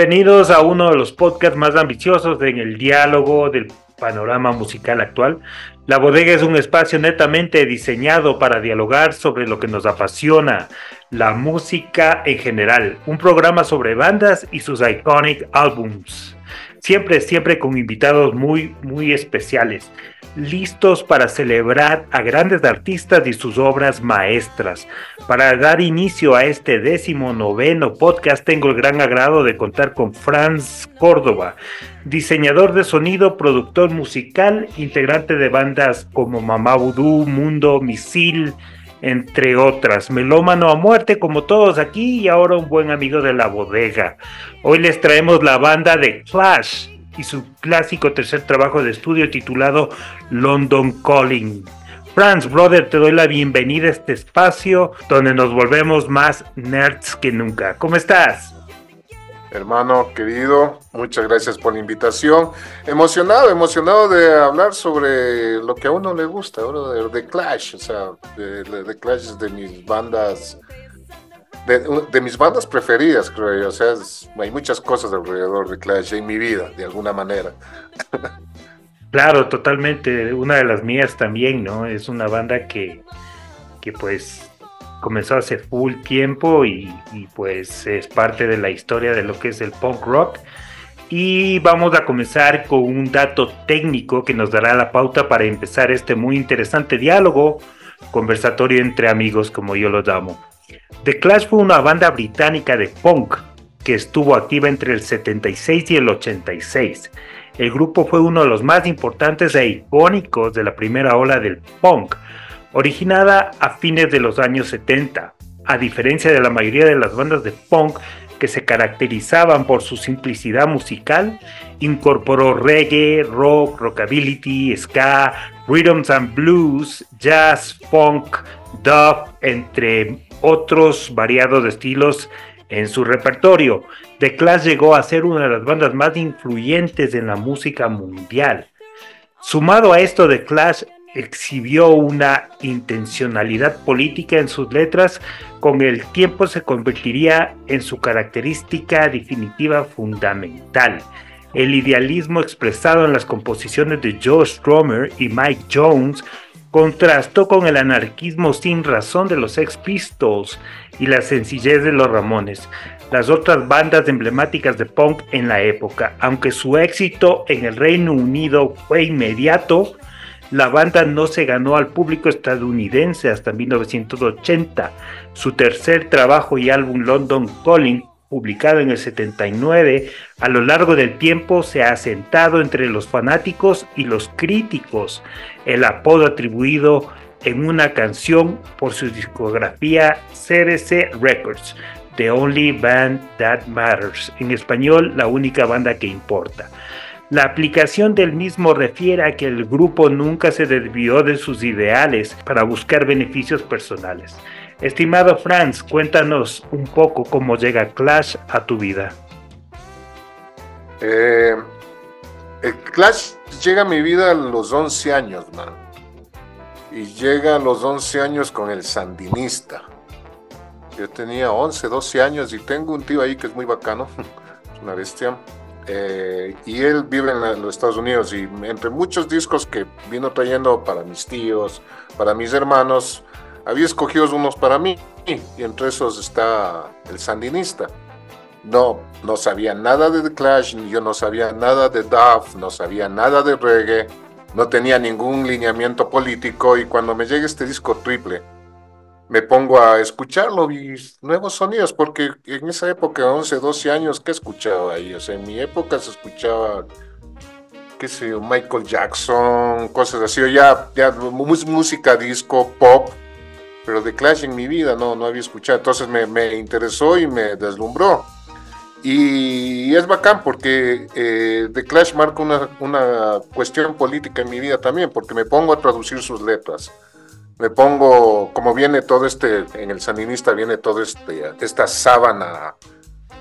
Bienvenidos a uno de los podcasts más ambiciosos en el diálogo del panorama musical actual. La bodega es un espacio netamente diseñado para dialogar sobre lo que nos apasiona, la música en general, un programa sobre bandas y sus iconic albums. Siempre, siempre con invitados muy, muy especiales listos para celebrar a grandes artistas y sus obras maestras. Para dar inicio a este décimo noveno podcast tengo el gran agrado de contar con Franz Córdoba, diseñador de sonido, productor musical, integrante de bandas como Mamá Vudú, Mundo, Misil, entre otras. Melómano a muerte como todos aquí y ahora un buen amigo de la bodega. Hoy les traemos la banda de Clash y su clásico tercer trabajo de estudio titulado London Calling. Franz, brother, te doy la bienvenida a este espacio donde nos volvemos más nerds que nunca. ¿Cómo estás? Hermano querido, muchas gracias por la invitación. Emocionado, emocionado de hablar sobre lo que a uno le gusta, de, de Clash, o sea, de Clash de mis bandas de, mis bandas preferidas, creo yo. O sea, hay muchas cosas alrededor de Clash en mi vida, de alguna manera. Claro, totalmente. Una de las mías también, ¿no? Es una banda que, que pues comenzó hace full tiempo y, y, pues es parte de la historia de lo que es el punk rock. Y vamos a comenzar con un dato técnico que nos dará la pauta para empezar este muy interesante diálogo, conversatorio entre amigos, como yo lo llamo. The Clash fue una banda británica de punk que estuvo activa entre el 76 y el 86. El grupo fue uno de los más importantes e icónicos de la primera ola del punk, originada a fines de los años 70. A diferencia de la mayoría de las bandas de punk que se caracterizaban por su simplicidad musical, incorporó reggae, rock, rockabilly, ska, rhythms and blues, jazz, funk, dub, entre otros variados estilos en su repertorio. The Clash llegó a ser una de las bandas más influyentes en la música mundial. Sumado a esto, The Clash exhibió una intencionalidad política en sus letras, con el tiempo se convertiría en su característica definitiva fundamental. El idealismo expresado en las composiciones de Joe Strummer y Mike Jones contrastó con el anarquismo sin razón de los Sex Pistols y la sencillez de los Ramones, las otras bandas emblemáticas de punk en la época. Aunque su éxito en el Reino Unido fue inmediato, la banda no se ganó al público estadounidense hasta 1980. Su tercer trabajo y álbum London Calling publicado en el 79, a lo largo del tiempo se ha asentado entre los fanáticos y los críticos el apodo atribuido en una canción por su discografía CDC Records, The Only Band That Matters, en español la única banda que importa. La aplicación del mismo refiere a que el grupo nunca se desvió de sus ideales para buscar beneficios personales. Estimado Franz, cuéntanos un poco cómo llega Clash a tu vida. Eh, el Clash llega a mi vida a los 11 años, man. Y llega a los 11 años con el Sandinista. Yo tenía 11, 12 años y tengo un tío ahí que es muy bacano, una bestia. Eh, y él vive en, los Estados Unidos y entre muchos discos que vino trayendo para mis tíos, para mis hermanos, había escogido unos para mí y entre esos está el Sandinista. No, no sabía nada de The Clash, yo no sabía nada de Duff, no sabía nada de reggae, no tenía ningún lineamiento político y cuando me llega este disco triple, me pongo a escucharlo y nuevos sonidos, porque en esa época, 11, 12 años, ¿qué escuchaba ahí? O sea, en mi época se escuchaba, qué sé Michael Jackson, cosas así, ya, ya música disco, pop, pero The Clash en mi vida no, no había escuchado, entonces me, interesó y me deslumbró. Y es bacán porque eh, The Clash marca una, una, cuestión política en mi vida también, porque me pongo a traducir sus letras. Me pongo, como viene todo este, en el Sandinista viene todo este, esta sábana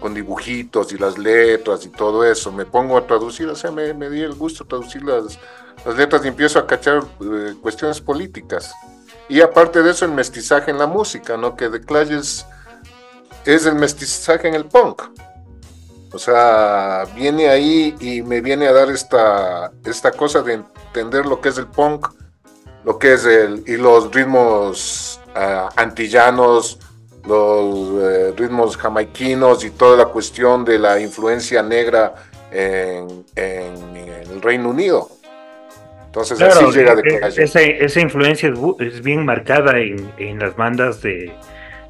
con dibujitos y las letras y todo eso. Me pongo a traducir, o sea, me, me di el gusto de traducir las, las letras y empiezo a cachar eh, cuestiones políticas. Y aparte de eso, el mestizaje en la música, ¿no? Que The Clash es, el mestizaje en el punk. O sea, viene ahí y me viene a dar esta, esta cosa de entender lo que es el punk, lo que es el, y los ritmos ah, antillanos, los eh, ritmos jamaiquinos y toda la cuestión de la influencia negra en, el Reino Unido. Entonces así llega de eh, esa, esa influencia es, bien marcada en, en las bandas de,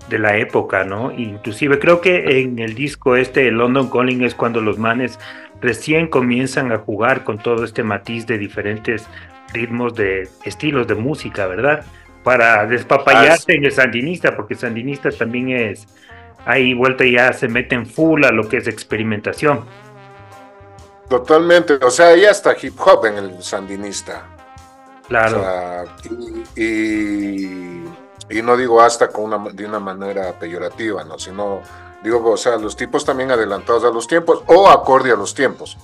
de, la época, ¿no? Inclusive creo que en el disco este, London Calling, es cuando los manes recién comienzan a jugar con todo este matiz de diferentes ritmos de estilos de música, ¿verdad? Para despapallarse en el sandinista, porque sandinista también es, ahí vuelta ya se meten full a lo que es experimentación. Totalmente, o sea, ya está hip hop en el sandinista. Claro. y, y, no digo hasta con una, de una manera peyorativa, ¿no? Sino, digo, o sea, los tipos también adelantados a los tiempos o acorde a los tiempos.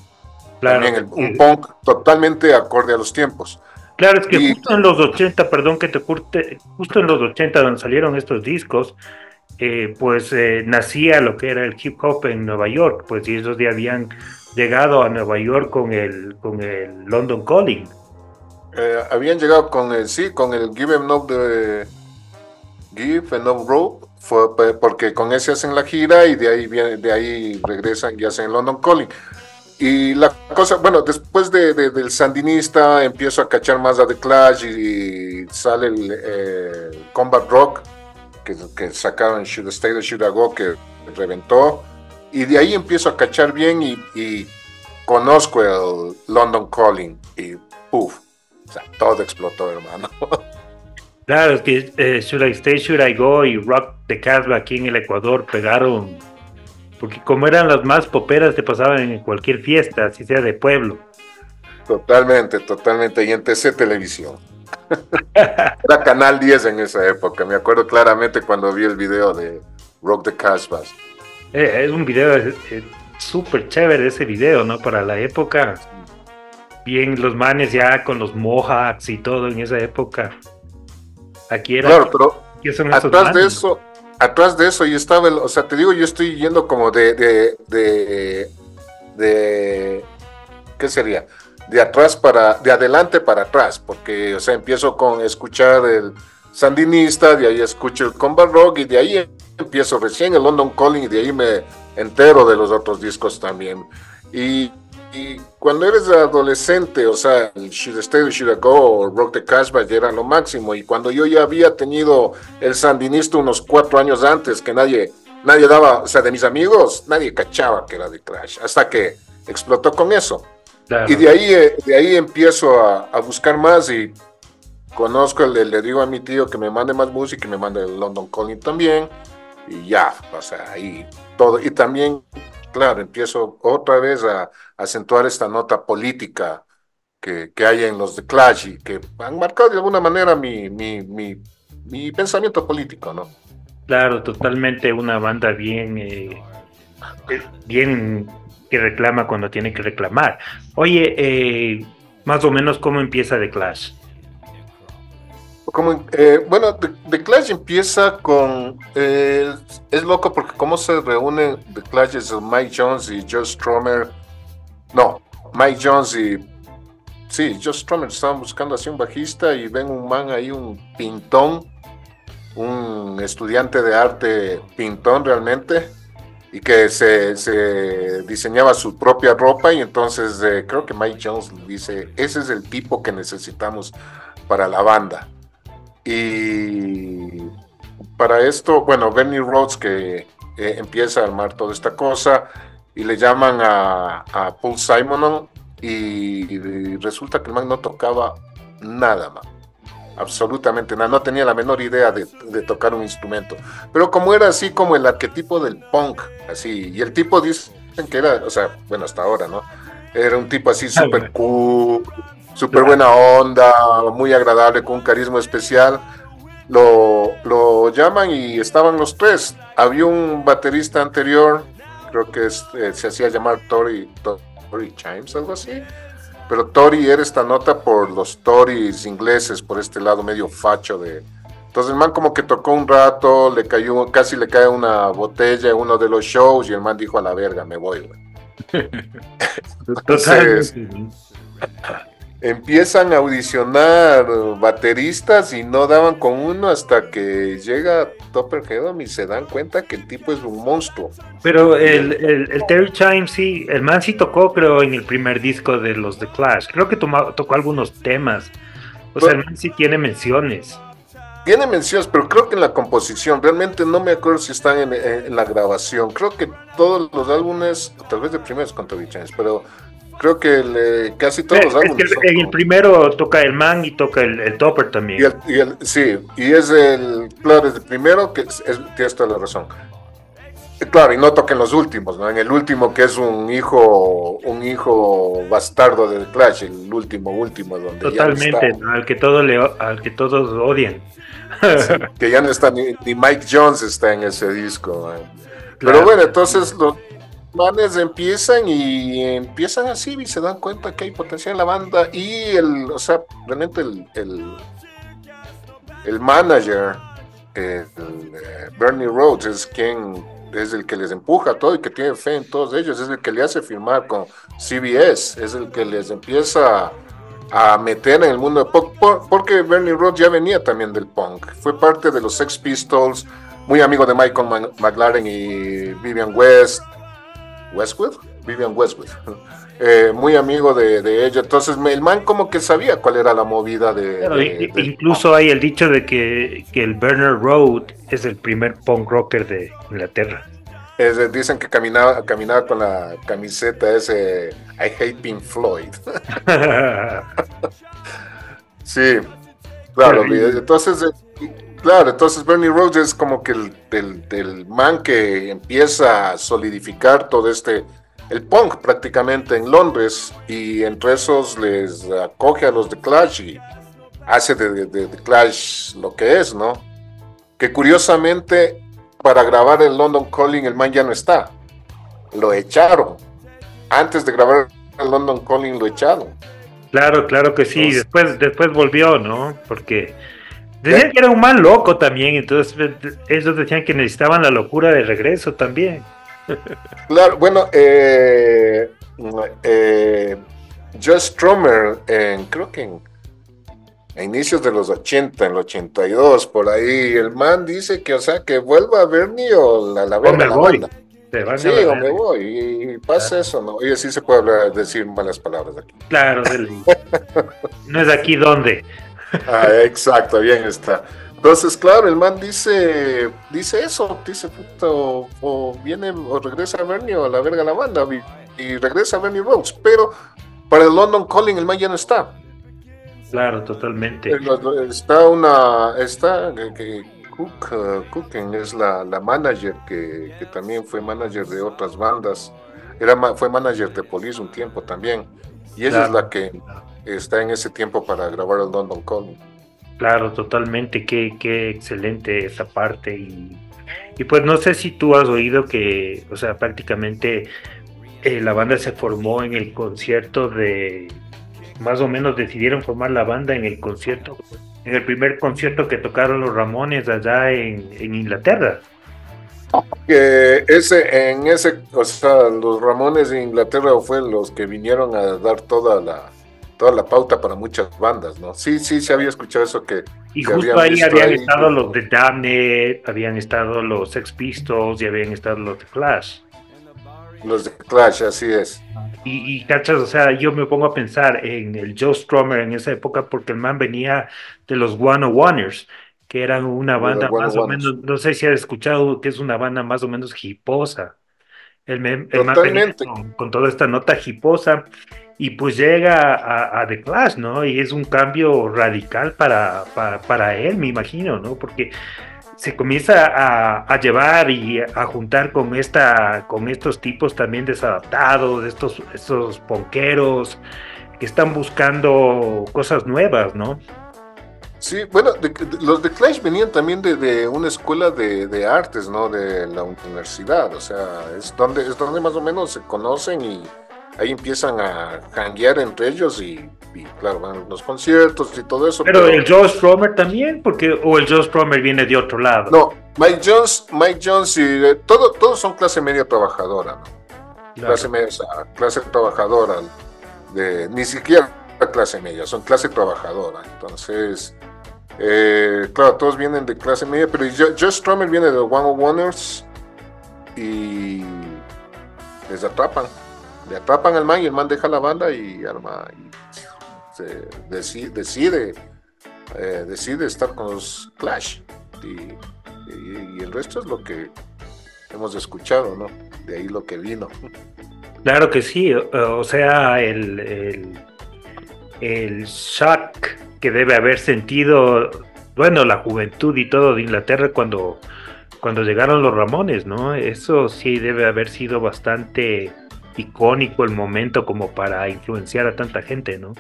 Claro. También un punk totalmente acorde a los tiempos. Claro, es que justo en los 80, perdón que te curte, justo en los 80 donde salieron estos discos, eh, pues eh, nacía lo que era el hip hop en Nueva York, pues y ellos ya habían llegado a Nueva York con el, con el London Calling. Eh, habían llegado con el, sí, con el Give Em No de Give Enough Rope, fue porque con ese hacen la gira y de ahí viene, de ahí regresan y hacen London Calling. Y la cosa, bueno, después de, del Sandinista empiezo a cachar más a The Clash y, sale el eh, Combat Rock que, que sacaron Should Stay or Should I Go que reventó y de ahí empiezo a cachar bien y, conozco el London Calling y puff, o sea, todo explotó, hermano. Claro, es que eh, Should I Stay, Should I Go y Rock the Casbah aquí en el Ecuador pegaron, porque como eran las más poperas, te pasaban en cualquier fiesta, así sea de pueblo. Totalmente, totalmente, y en TC Televisión. Era Canal 10 en esa época, me acuerdo claramente cuando vi el video de Rock the Casbah. Eh, es un video súper chévere ese video, ¿no? Para la época. Bien, los manes ya con los mohawks y todo en esa época. Aquí era. Claro, pero atrás de eso, atrás de eso, yo estaba, o sea, te digo, yo estoy yendo como de, de, de, de, ¿qué sería? De atrás para, de adelante para atrás, porque, o sea, empiezo con escuchar el sandinista, de ahí escucho el combat rock y de ahí empiezo recién el London Calling y de ahí me entero de los otros discos también. Y, cuando eres adolescente, o sea, el Should Stay, Should I Go o Rock the Casbah ya era lo máximo. Y cuando yo ya había tenido el Sandinista unos cuatro años antes, que nadie, nadie daba, o sea, de mis amigos, nadie cachaba que era de Clash, hasta que explotó con eso. Y de ahí, eh, de ahí empiezo a, a buscar más y conozco, el, le digo a mi tío que me mande más música y me mande el London Calling también y ya, o sea, ahí todo. Y también, claro, empiezo otra vez a, acentuar esta nota política que, que, hay en los de Clash y que han marcado de alguna manera mi, mi, mi, pensamiento político, ¿no? Claro, totalmente una banda bien, eh, bien que reclama cuando tiene que reclamar. Oye, eh, más o menos cómo empieza The Clash. Eh, bueno, The, Clash empieza con. Eh, es loco porque cómo se reúnen The Clash es Mike Jones y Joe Stromer. No, Mike Jones y. Sí, Joe Stromer estaban buscando así un bajista y ven un man ahí, un pintón, un estudiante de arte pintón realmente, y que se, se diseñaba su propia ropa. Y entonces eh, creo que Mike Jones dice: Ese es el tipo que necesitamos para la banda. Y para esto, bueno, Benny Rhodes que eh, empieza a armar toda esta cosa y le llaman a, Paul Simon y, resulta que el man no tocaba nada, más absolutamente nada, no tenía la menor idea de, tocar un instrumento. Pero como era así como el arquetipo del punk, así, y el tipo dicen que era, o sea, bueno, hasta ahora, ¿no? Era un tipo así súper cool, súper buena onda, muy agradable, con un carisma especial. Lo, lo, llaman y estaban los tres. Había un baterista anterior, creo que eh, se hacía llamar Tori, Tori Chimes, algo así. Pero Tori era esta nota por los Tories ingleses, por este lado medio facho de... Entonces el man como que tocó un rato, le cayó, casi le cae una botella en uno de los shows y el man dijo a la verga, me voy, güey empiezan a audicionar bateristas y no daban con uno hasta que llega Topper Hedon y se dan cuenta que el tipo es un monstruo. Pero el, el, Terry Chimes sí, el man sí tocó creo en el primer disco de los The Clash, creo que tocó algunos temas, o sea, el man sí tiene menciones. Tiene menciones, pero creo que en la composición, realmente no me acuerdo si están en, la grabación. Creo que todos los álbumes, tal vez de primeros con Terry Chimes, pero creo que casi todos los álbumes. en el primero toca el man y toca el, topper también. Y sí, y es el, claro, es el primero que es, tienes toda la razón. Claro, y no toca en los últimos, ¿no? En el último que es un hijo, un hijo bastardo del Clash, el último, último, donde Totalmente, al que todo le, al que todos odian. que ya no está ni, Mike Jones está en ese disco. Pero bueno, entonces los, manes empiezan y empiezan así y se dan cuenta que hay potencial en la banda y el, o sea, realmente el, el, manager, el, eh, Bernie Rhodes, es quien es el que les empuja todo y que tiene fe en todos ellos, es el que le hace firmar con CBS, es el que les empieza a meter en el mundo de punk, porque Bernie Rhodes ya venía también del punk, fue parte de los Sex Pistols, muy amigo de Michael McLaren y Vivian West, Westwood, Vivian Westwood, eh, muy amigo de, ella. Entonces, el man como que sabía cuál era la movida de. incluso hay el dicho de que, el Bernard Road es el primer punk rocker de Inglaterra. dicen que caminaba, caminaba con la camiseta ese I hate Pink Floyd. sí, claro. Entonces, eh, claro, entonces Bernie Rhodes es como que el, el, man que empieza a solidificar todo este, el punk prácticamente en Londres y entre esos les acoge a los de Clash y hace de, de, Clash lo que es, ¿no? Que curiosamente para grabar el London Calling el man ya no está, lo echaron. Antes de grabar el London Calling lo echaron. Claro, claro que sí, después, después volvió, ¿no? Porque Decían que era un mal loco también, entonces ellos decían que necesitaban la locura de regreso también. Claro, bueno, eh, eh, Joe Stromer, en, creo que en, a inicios de los 80, en el 82, por ahí, el man dice que, o sea, que vuelva a Bernie o la, la, la banda. Sí, o me voy, y, pasa eso, ¿no? Y así se puede hablar, decir malas palabras aquí. Claro, no es aquí donde. Ah, exacto, bien está. Entonces, claro, el man dice, dice eso, dice, o, viene o regresa a Bernie o a la verga la banda, y, regresa a Bernie Rhodes, pero para el London Calling el man ya no está. Claro, totalmente. Está una, está, que, Cook, uh, es la, manager que, también fue manager de otras bandas, era, fue manager de Police un tiempo también, y ella es la que está en ese tiempo para grabar el London Calling. Claro, totalmente, qué, qué excelente esa parte y, y, pues no sé si tú has oído que, o sea, prácticamente eh, la banda se formó en el concierto de, más o menos decidieron formar la banda en el concierto, en el primer concierto que tocaron los Ramones allá en, en Inglaterra. Que ese, en ese, o sea, los Ramones de Inglaterra fue los que vinieron a dar toda la, toda la pauta para muchas bandas, ¿no? Sí, sí, se había escuchado eso que... Y justo ahí habían estado los de Damned, habían estado los Sex Pistols y habían estado los de Clash. Los de Clash, así es. Y, y, cachas, o sea, yo me pongo a pensar en el Joe Stromer en esa época porque el man venía de los One Oneers, que eran una banda más o menos, no sé si has escuchado que es una banda más o menos hiposa. El, man venía con, con, toda esta nota hiposa y pues llega a, The Clash, ¿no? Y es un cambio radical para, para, él, me imagino, ¿no? Porque se comienza a, llevar y a juntar con esta con estos tipos también desadaptados, estos, estos ponqueros que están buscando cosas nuevas, ¿no? Sí, bueno, los de Clash venían también de, una escuela de, artes, ¿no? De la universidad, o sea, es donde, es donde más o menos se conocen y, ahí empiezan a janguear entre ellos y, claro, van los conciertos y todo eso. Pero, el Joe Stromer también, porque o el Joe Stromer viene de otro lado. No, Mike Jones, Mike Jones y eh, todo, todos son clase media trabajadora, ¿no? clase media, clase trabajadora, de, ni siquiera clase media, son clase trabajadora. Entonces, eh, claro, todos vienen de clase media, pero Josh Strummer viene de of Wonders y les atrapan. Le atrapan al man y el man deja la banda y arma decide, eh, decide estar con los Clash. Y, el resto es lo que hemos escuchado, ¿no? De ahí lo que vino. Claro que sí, o sea, el, el shock que debe haber sentido, bueno, la juventud y todo de Inglaterra cuando, cuando llegaron los Ramones, ¿no? Eso sí debe haber sido bastante icónico el momento como para influenciar a tanta gente, ¿no?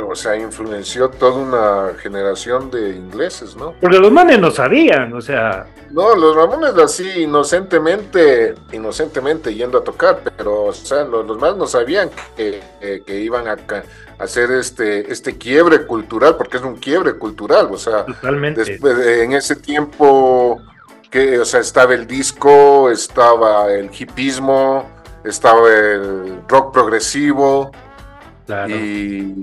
O sea, influenció toda una generación de ingleses, ¿no? Porque los manes no sabían, o sea. No, los Ramones así inocentemente, inocentemente yendo a tocar, pero o sea, los, los manes no sabían que, que, iban a, hacer este, este quiebre cultural, porque es un quiebre cultural, o sea, Totalmente. Después, en ese tiempo que, o sea, estaba el disco, estaba el hipismo, estaba el rock progresivo, y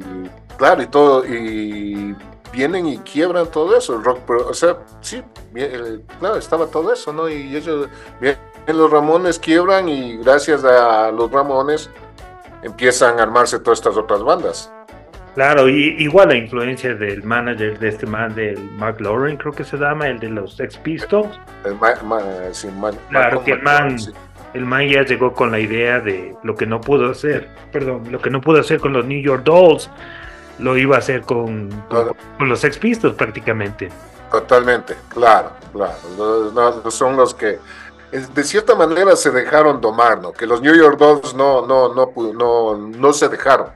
claro, y todo, y vienen y quiebran todo eso, el rock, o sea, sí, claro, estaba todo eso, ¿no? Y ellos, bien, los Ramones quiebran y gracias a los Ramones empiezan a armarse todas estas otras bandas. Claro, y igual la influencia del manager de este man, del Mark Lauren, creo que se llama, el de los Ex Pistols. El claro, que el man, el man ya llegó con la idea de lo que no pudo hacer, perdón, lo que no pudo hacer con los New York Dolls, lo iba a hacer con, con, los Ex Pistols prácticamente. Totalmente, claro, claro. son los que de cierta manera se dejaron domar, ¿no? Que los New York Dolls no, no, no, no, no se dejaron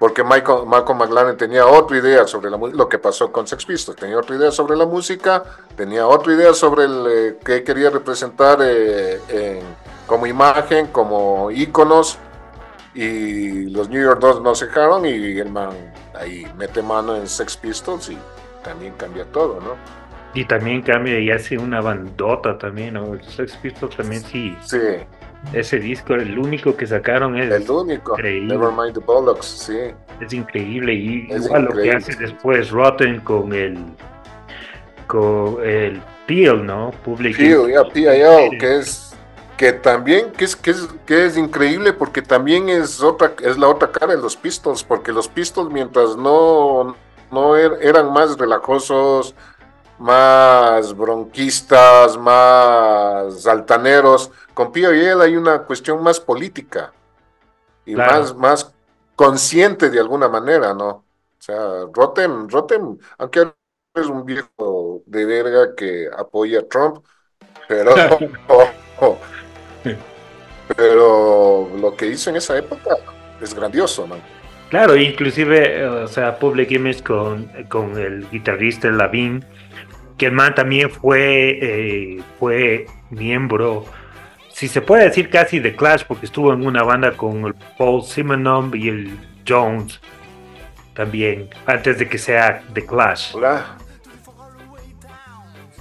porque Michael, Malcolm McLaren tenía otra idea sobre la, lo que pasó con Sex Pistols, tenía otra idea sobre la música, tenía otra idea sobre el, eh, qué quería representar eh, como imagen, como íconos, y los New York Dolls no se dejaron y el man ahí mete mano en Sex Pistols y también cambia todo, ¿no? Y también cambia y hace una bandota también, ¿no? Sex Pistols también sí. Sí ese disco, el único que sacaron es. El único. Increíble. Nevermind the Bollocks, sí. Es increíble. Y igual lo que hace después Rotten con el. con el Peel, ¿no? Public. Peel, ya, PIL, que es. Que también, que es, que es, que es increíble porque también es otra, es la otra cara de los Pistols, porque los Pistols mientras no, no er, eran más relajosos, más bronquistas, más altaneros. Con Pío y él hay una cuestión más política y más, más consciente de alguna manera, ¿no? O sea, Rotem, Rotem, aunque es un viejo de verga que apoya a Trump, pero, pero lo que hizo en esa época es grandioso, ¿no? Claro, inclusive, o sea, Public Image con, con el guitarrista Lavín que el man también fue, eh, fue miembro, si se puede decir casi de Clash, porque estuvo en una banda con el Paul Simonon y el Jones también, antes de que sea The Clash. Hola.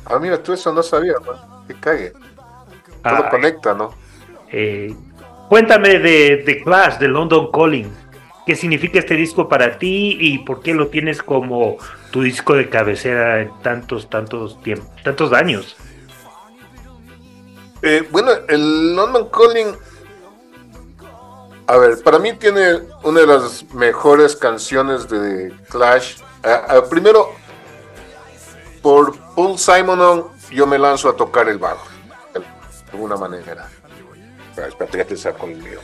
Ah, mira, tú eso no sabías, que cague. Todo ah, conecta, ¿no? Eh, cuéntame de The Clash, de London Calling. ¿Qué significa este disco para ti y por qué lo tienes como tu disco de cabecera en tantos, tantos tiempos, tantos años? Eh, bueno, el London Calling, a ver, para mí tiene una de las mejores canciones de Clash. primero, por Paul Simon, yo me lanzo a tocar el bajo, de alguna manera. espérate, ya te saco el mío.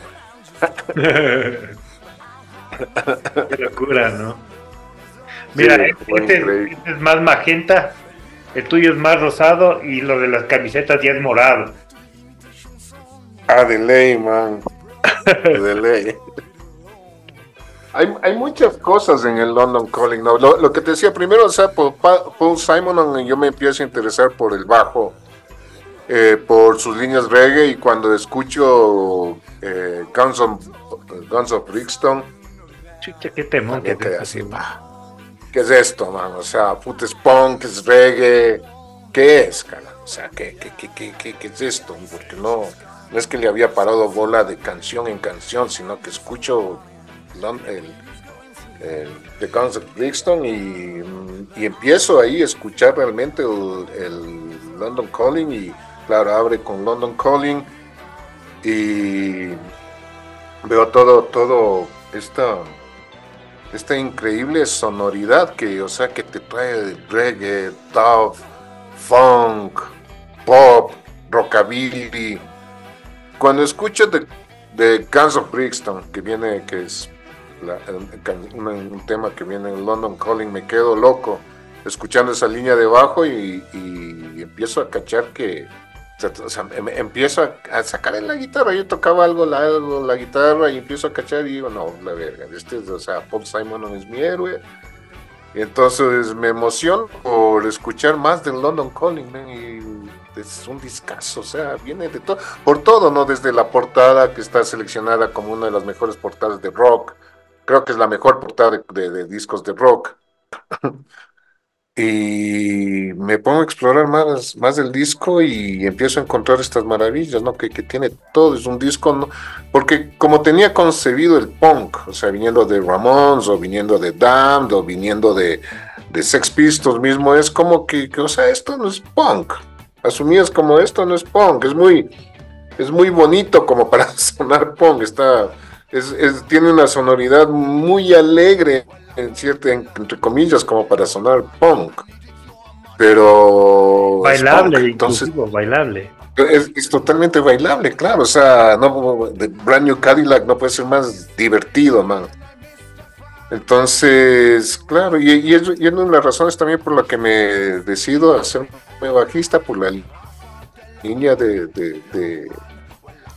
Qué locura, ¿no? Mira, este, este, es más magenta, el tuyo es más rosado y lo de las camisetas ya es morado. Ah, de ley, man. de ley. Hay, hay, muchas cosas en el London Calling. ¿no? Lo, que te decía primero, o sea, por Paul Simon, yo me empiezo a interesar por el bajo, eh, por sus líneas reggae, y cuando escucho eh, Guns, of, Guns of Brixton, Chucha, qué temor. Que así, ¿qué es esto, man? O sea, foot es punk, es reggae, ¿qué es, cara? O sea, ¿qué, qué, qué, qué, qué es esto? Porque no, no es que le había parado bola de canción en canción, sino que escucho el, The Guns of Brixton y, y, empiezo ahí a escuchar realmente el, London Calling y claro, abre con London Calling y veo todo, todo esta, esta increíble sonoridad que, o sea, que te trae reggae, dub, funk, pop, rockabilly. Cuando escucho de, de Guns of Brixton, que viene, que es un, tema que viene en London Calling, me quedo loco escuchando esa línea de bajo y, empiezo a cachar que, o sea, em, empiezo a, sacar en la guitarra. Yo tocaba algo la, guitarra y empiezo a cachar y digo, no, la verga, este o sea, Paul Simon no es mi héroe. Y entonces me emociono por escuchar más del London Calling, y es un discazo, o sea, viene de todo, por todo, ¿no? Desde la portada que está seleccionada como una de las mejores portadas de rock, creo que es la mejor portada de, discos de rock. Y me pongo a explorar más, más del disco y empiezo a encontrar estas maravillas, ¿no? Que, que tiene todo, es un disco. Porque como tenía concebido el punk, o sea, viniendo de Ramones o viniendo de Damned o viniendo de, de Sex Pistols mismo, es como que, o sea, esto no es punk. Asumías como esto no es punk, es muy, es muy bonito como para sonar punk, está tiene una sonoridad muy alegre, en cierta, entre comillas, como para sonar punk. Pero. Bailable, entonces. Bailable. Es, totalmente bailable, claro. O sea, no, de Brand New Cadillac no puede ser más divertido, man. Entonces, claro, y, y, es, una de las razones también por la que me decido a ser bajista, por la línea de, de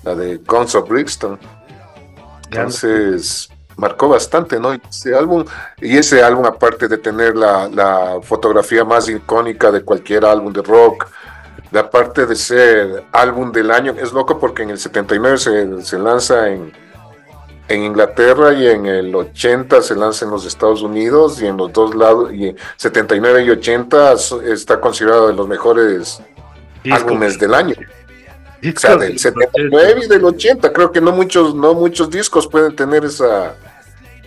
la de Guns of Brixton. Entonces, marcó bastante, ¿no? Ese álbum, y ese álbum, aparte de tener la, fotografía más icónica de cualquier álbum de rock, de aparte de ser álbum del año, es loco porque en el 79 se, se lanza en, en Inglaterra y en el 80 se lanza en los Estados Unidos y en los dos lados, y 79 y 80 está considerado de los mejores álbumes del año. O sea, del 79 y del 80, creo que no muchos, no muchos discos pueden tener esa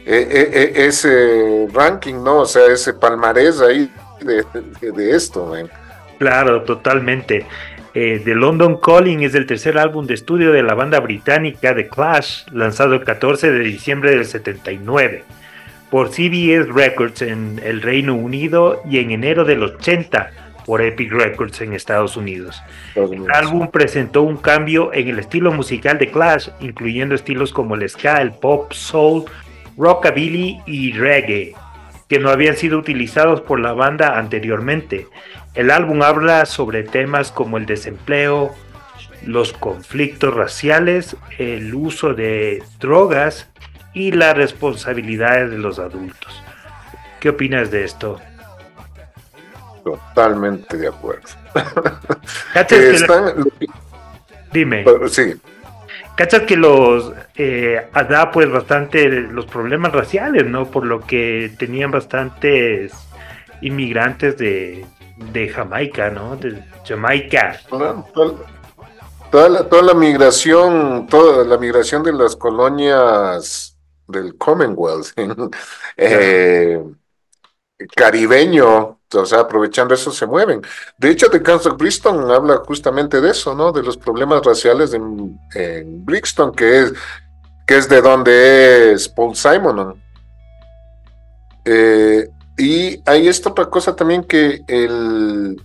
ese ranking, ¿no? O sea, ese palmarés ahí de, esto, Claro, totalmente. Eh, The London Calling es el tercer álbum de estudio de la banda británica The Clash, lanzado el 14 de diciembre del 79 por CBS Records en el Reino Unido y en enero del 80 por Epic Records en Estados Unidos. El álbum presentó un cambio en el estilo musical de Clash, incluyendo estilos como el ska, el pop, soul, rockabilly y reggae, que no habían sido utilizados por la banda anteriormente. El álbum habla sobre temas como el desempleo, los conflictos raciales, el uso de drogas y las responsabilidades de los adultos. ¿Qué opinas de esto? Totalmente de acuerdo. Dime. Sí. ¿Cachas que los eh, da pues bastante los problemas raciales, ¿no? Por lo que tenían bastantes inmigrantes de, de Jamaica, ¿no? De Jamaica. Toda, la, toda la migración, toda la migración de las colonias del Commonwealth, eh, caribeño, o sea, aprovechando eso se mueven. De hecho, The Council Brixton habla justamente de eso, ¿no? De los problemas raciales en, Brixton, que es, que es de donde es Paul Simon. Eh, y hay esta otra cosa también que el,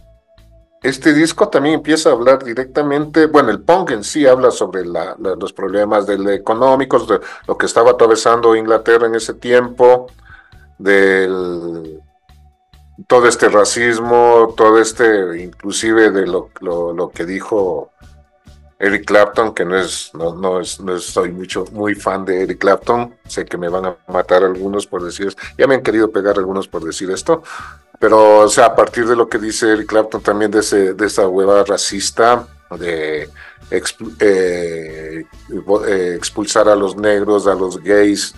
este disco también empieza a hablar directamente, bueno, el punk en sí habla sobre los problemas económicos, de lo que estaba atravesando Inglaterra en ese tiempo, del todo este racismo, todo este, inclusive de lo, lo, que dijo Eric Clapton, que no es, no, no es, no soy mucho, muy fan de Eric Clapton, sé que me van a matar algunos por decir esto, ya me han querido pegar algunos por decir esto, pero o sea, a partir de lo que dice Eric Clapton también de, ese, de esa hueva racista, de eh, eh, expulsar a los negros, a los gays,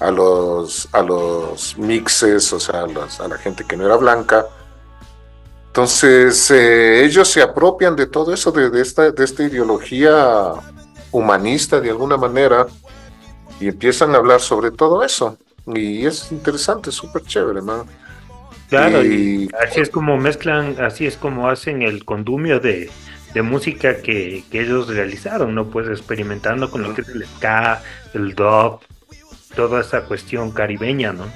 a los, a los mixes, o sea, a, la gente que no era blanca. Entonces, eh, ellos se apropian de todo eso, de, esta, de esta ideología humanista de alguna manera y empiezan a hablar sobre todo eso. Y es interesante, súper chévere, man. Claro, y, así es como mezclan, así es como hacen el condumio de, música que, ellos realizaron, ¿no? Pues experimentando con lo que es el ska, el dub, toda esa cuestión caribeña, ¿no?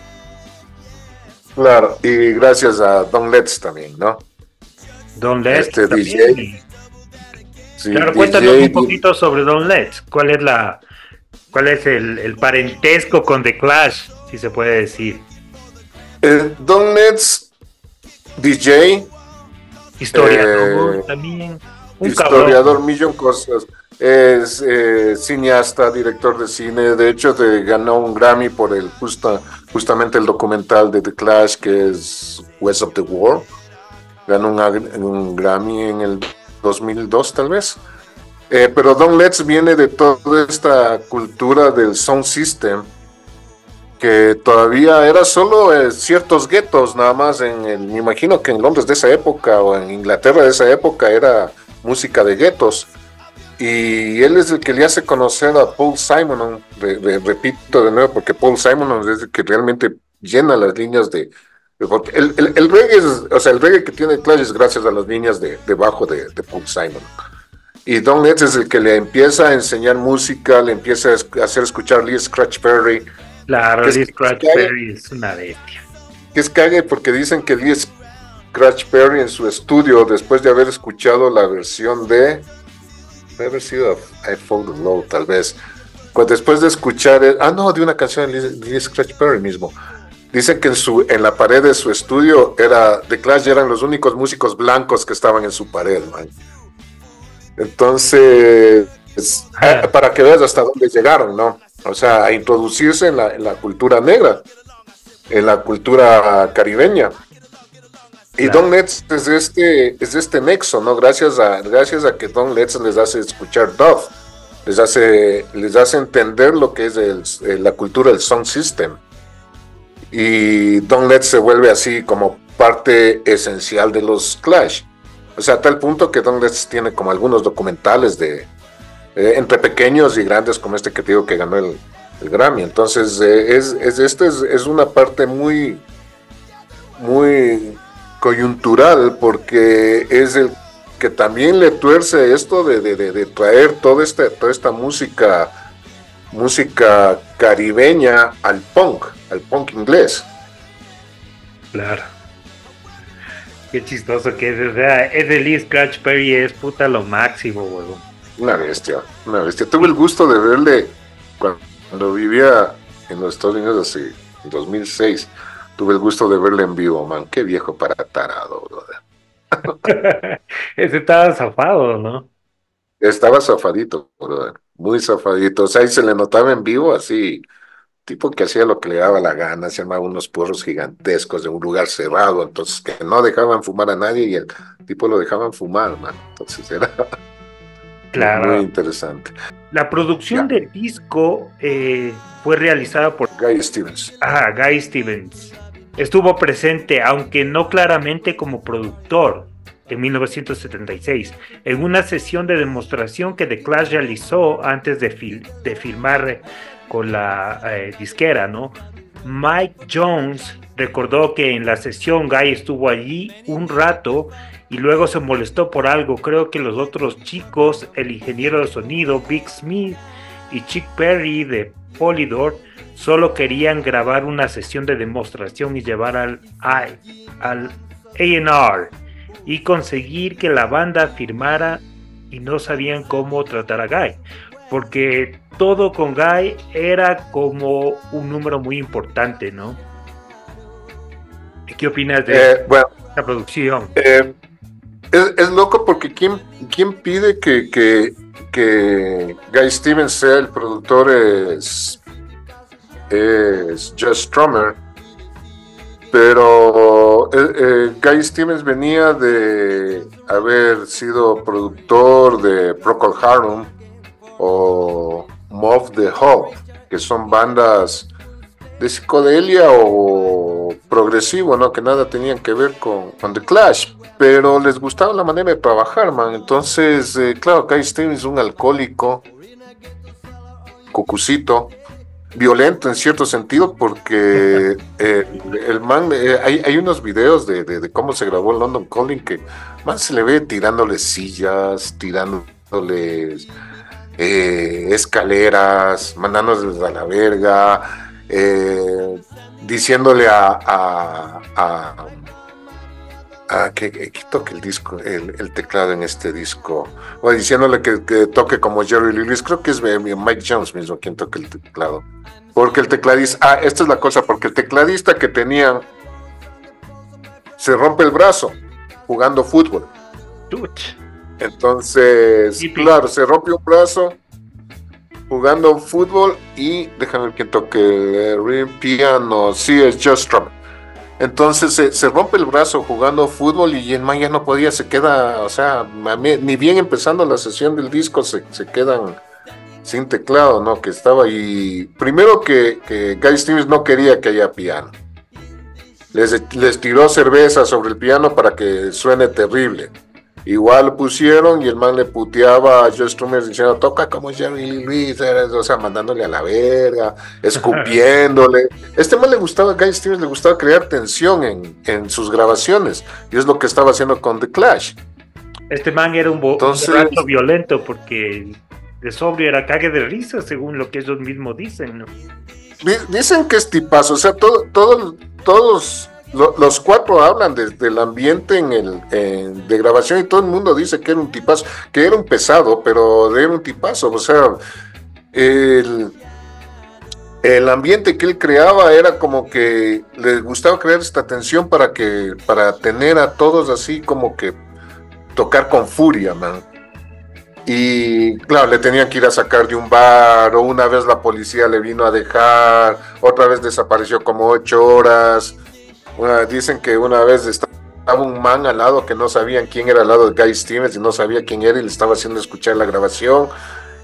Claro, y gracias a Don Letts también, ¿no? Don Letts este también. claro, cuéntanos un poquito sobre Don Letts. ¿Cuál es la, cuál es el, parentesco con The Clash, si se puede decir? Eh, Don Letts, DJ. Historiador eh, también. Un historiador, millón cosas. Es eh, cineasta, director de cine. De hecho, de, ganó un Grammy por el justa, justamente el documental de The Clash, que es West of the War. Ganó un, Grammy en el 2002, tal vez. Eh, pero Don Letts viene de toda esta cultura del sound system, que todavía era solo eh, ciertos guetos, nada más. En el, me imagino que en Londres de esa época o en Inglaterra de esa época era música de guetos y él es el que le hace conocer a Paul Simon, repito de nuevo, porque Paul Simon es el que realmente llena las líneas de... el, el, reggae o sea, el reggae que tiene Clash es gracias a las líneas de, debajo de, Paul Simon. Y Don Letts es el que le empieza a enseñar música, le empieza a hacer escuchar Lee Scratch Perry. Claro, Lee Scratch Perry es una bestia. Que es cague porque dicen que Lee Scratch Perry en su estudio, después de haber escuchado la versión de Debe haber sido I Fall in Love, tal vez. Pues después de escuchar, ah, no, de una canción de Lee Scratch Perry mismo. Dicen que en, su, en la pared de su estudio era, The Clash eran los únicos músicos blancos que estaban en su pared, man. Entonces, ah. eh, para que veas hasta dónde llegaron, ¿no? O sea, a introducirse en la, en la cultura negra, en la cultura caribeña. Y Don Letts es este, es este nexo, ¿no? Gracias a, gracias a que Don Letts les hace escuchar Dove, les hace, les hace entender lo que es el, la cultura del sound system. Y Don Letts se vuelve así como parte esencial de los Clash. O sea, a tal punto que Don Letts tiene como algunos documentales de eh, entre pequeños y grandes, como este que te digo que ganó el, Grammy. Entonces, eh, es, es, este es, es una parte muy, muy coyuntural porque es el que también le tuerce esto de, traer toda esta, toda esta música, música caribeña al punk, al punk inglés. Claro. Qué chistoso que es. O sea, ese Lee Scratch Perry es puta lo máximo, huevón. Una bestia, una bestia. Tuve el gusto de verle cuando vivía en los Estados Unidos hace 2006 Tuve el gusto de verle en vivo, man. Qué viejo para tarado, brother. Ese estaba zafado, ¿no? Estaba zafadito, brother. Muy zafadito. O sea, ahí se le notaba en vivo así, tipo que hacía lo que le daba la gana, se armaba unos porros gigantescos de un lugar cerrado, entonces que no dejaban fumar a nadie y el tipo lo dejaban fumar, man. Entonces era claro. muy interesante. La producción del disco eh, fue realizada por Guy Stevens. Ah, Guy Stevens Estuvo presente, aunque no claramente como productor, en 1976, en una sesión de demostración que The Clash realizó antes de, filmar con la eh, disquera, ¿no? Mike Jones recordó que en la sesión Guy estuvo allí un rato y luego se molestó por algo. Creo que los otros chicos, el ingeniero de sonido, Big Smith y Chick Perry de Polydor, solo querían grabar una sesión de demostración y llevar al, al AR y conseguir que la banda firmara y no sabían cómo tratar a Guy. Porque todo con Guy era como un número muy importante, ¿no? ¿Qué opinas de eh, la producción? Eh, es, loco porque ¿quién, quién pide que, que, que Guy Stevens sea el productor es es Just Strummer, pero eh, eh, Guy Stevens venía de haber sido productor de Procol Harum o Mob the Hope, que son bandas de psicodelia o progresivo, ¿no? Que nada tenían que ver con, The Clash, pero les gustaba la manera de trabajar, man. Entonces, eh, claro, Guy Stevens es un alcohólico cucucito, violento en cierto sentido, porque eh, el man, eh, hay, hay, unos videos de, de, cómo se grabó London Calling que man se le ve tirándole sillas, tirándole eh, escaleras, mandándoles a la verga, diciéndole a, a, a que, que, toque el disco, el, teclado en este disco, o diciéndole que, toque como Jerry Lee Lewis, creo que es Mike Jones mismo quien toque el teclado. Porque el tecladista, ah, esta es la cosa, porque el tecladista que tenía se rompe el brazo jugando fútbol. Entonces, claro, se rompe un brazo jugando fútbol y déjame ver quién toque el piano, sí, es Just Trump. Entonces se, rompe el brazo jugando fútbol y el man ya no podía, se queda, o sea, ni bien empezando la sesión del disco se, se quedan sin teclado, ¿no? Que estaba ahí. Primero que, que Guy Stevens no quería que haya piano. Les, les tiró cerveza sobre el piano para que suene terrible. Igual lo pusieron y el man le puteaba a Joe Strummer diciendo, toca como Jerry Lee Lewis, o sea, mandándole a la verga, escupiéndole. Este man le gustaba, Guy Stevens le gustaba crear tensión en, en sus grabaciones, y es lo que estaba haciendo con The Clash. Este man era un, bo violento porque de sobrio era cague de risa, según lo que ellos mismos dicen, ¿no? Dicen que es tipazo, o sea, todo, todo, todos los cuatro hablan del ambiente en el de grabación y todo el mundo dice que era un tipazo, que era un pesado, pero era un tipazo, o sea, el, el ambiente que él creaba era como que le gustaba crear esta tensión para que para tener a todos así como que tocar con furia, man. Y claro, le tenían que ir a sacar de un bar, o una vez la policía le vino a dejar, otra vez desapareció como ocho horas. Dicen que una vez estaba un man al lado que no sabían quién era al lado de Guy Stevens y no sabía quién era y le estaba haciendo escuchar la grabación.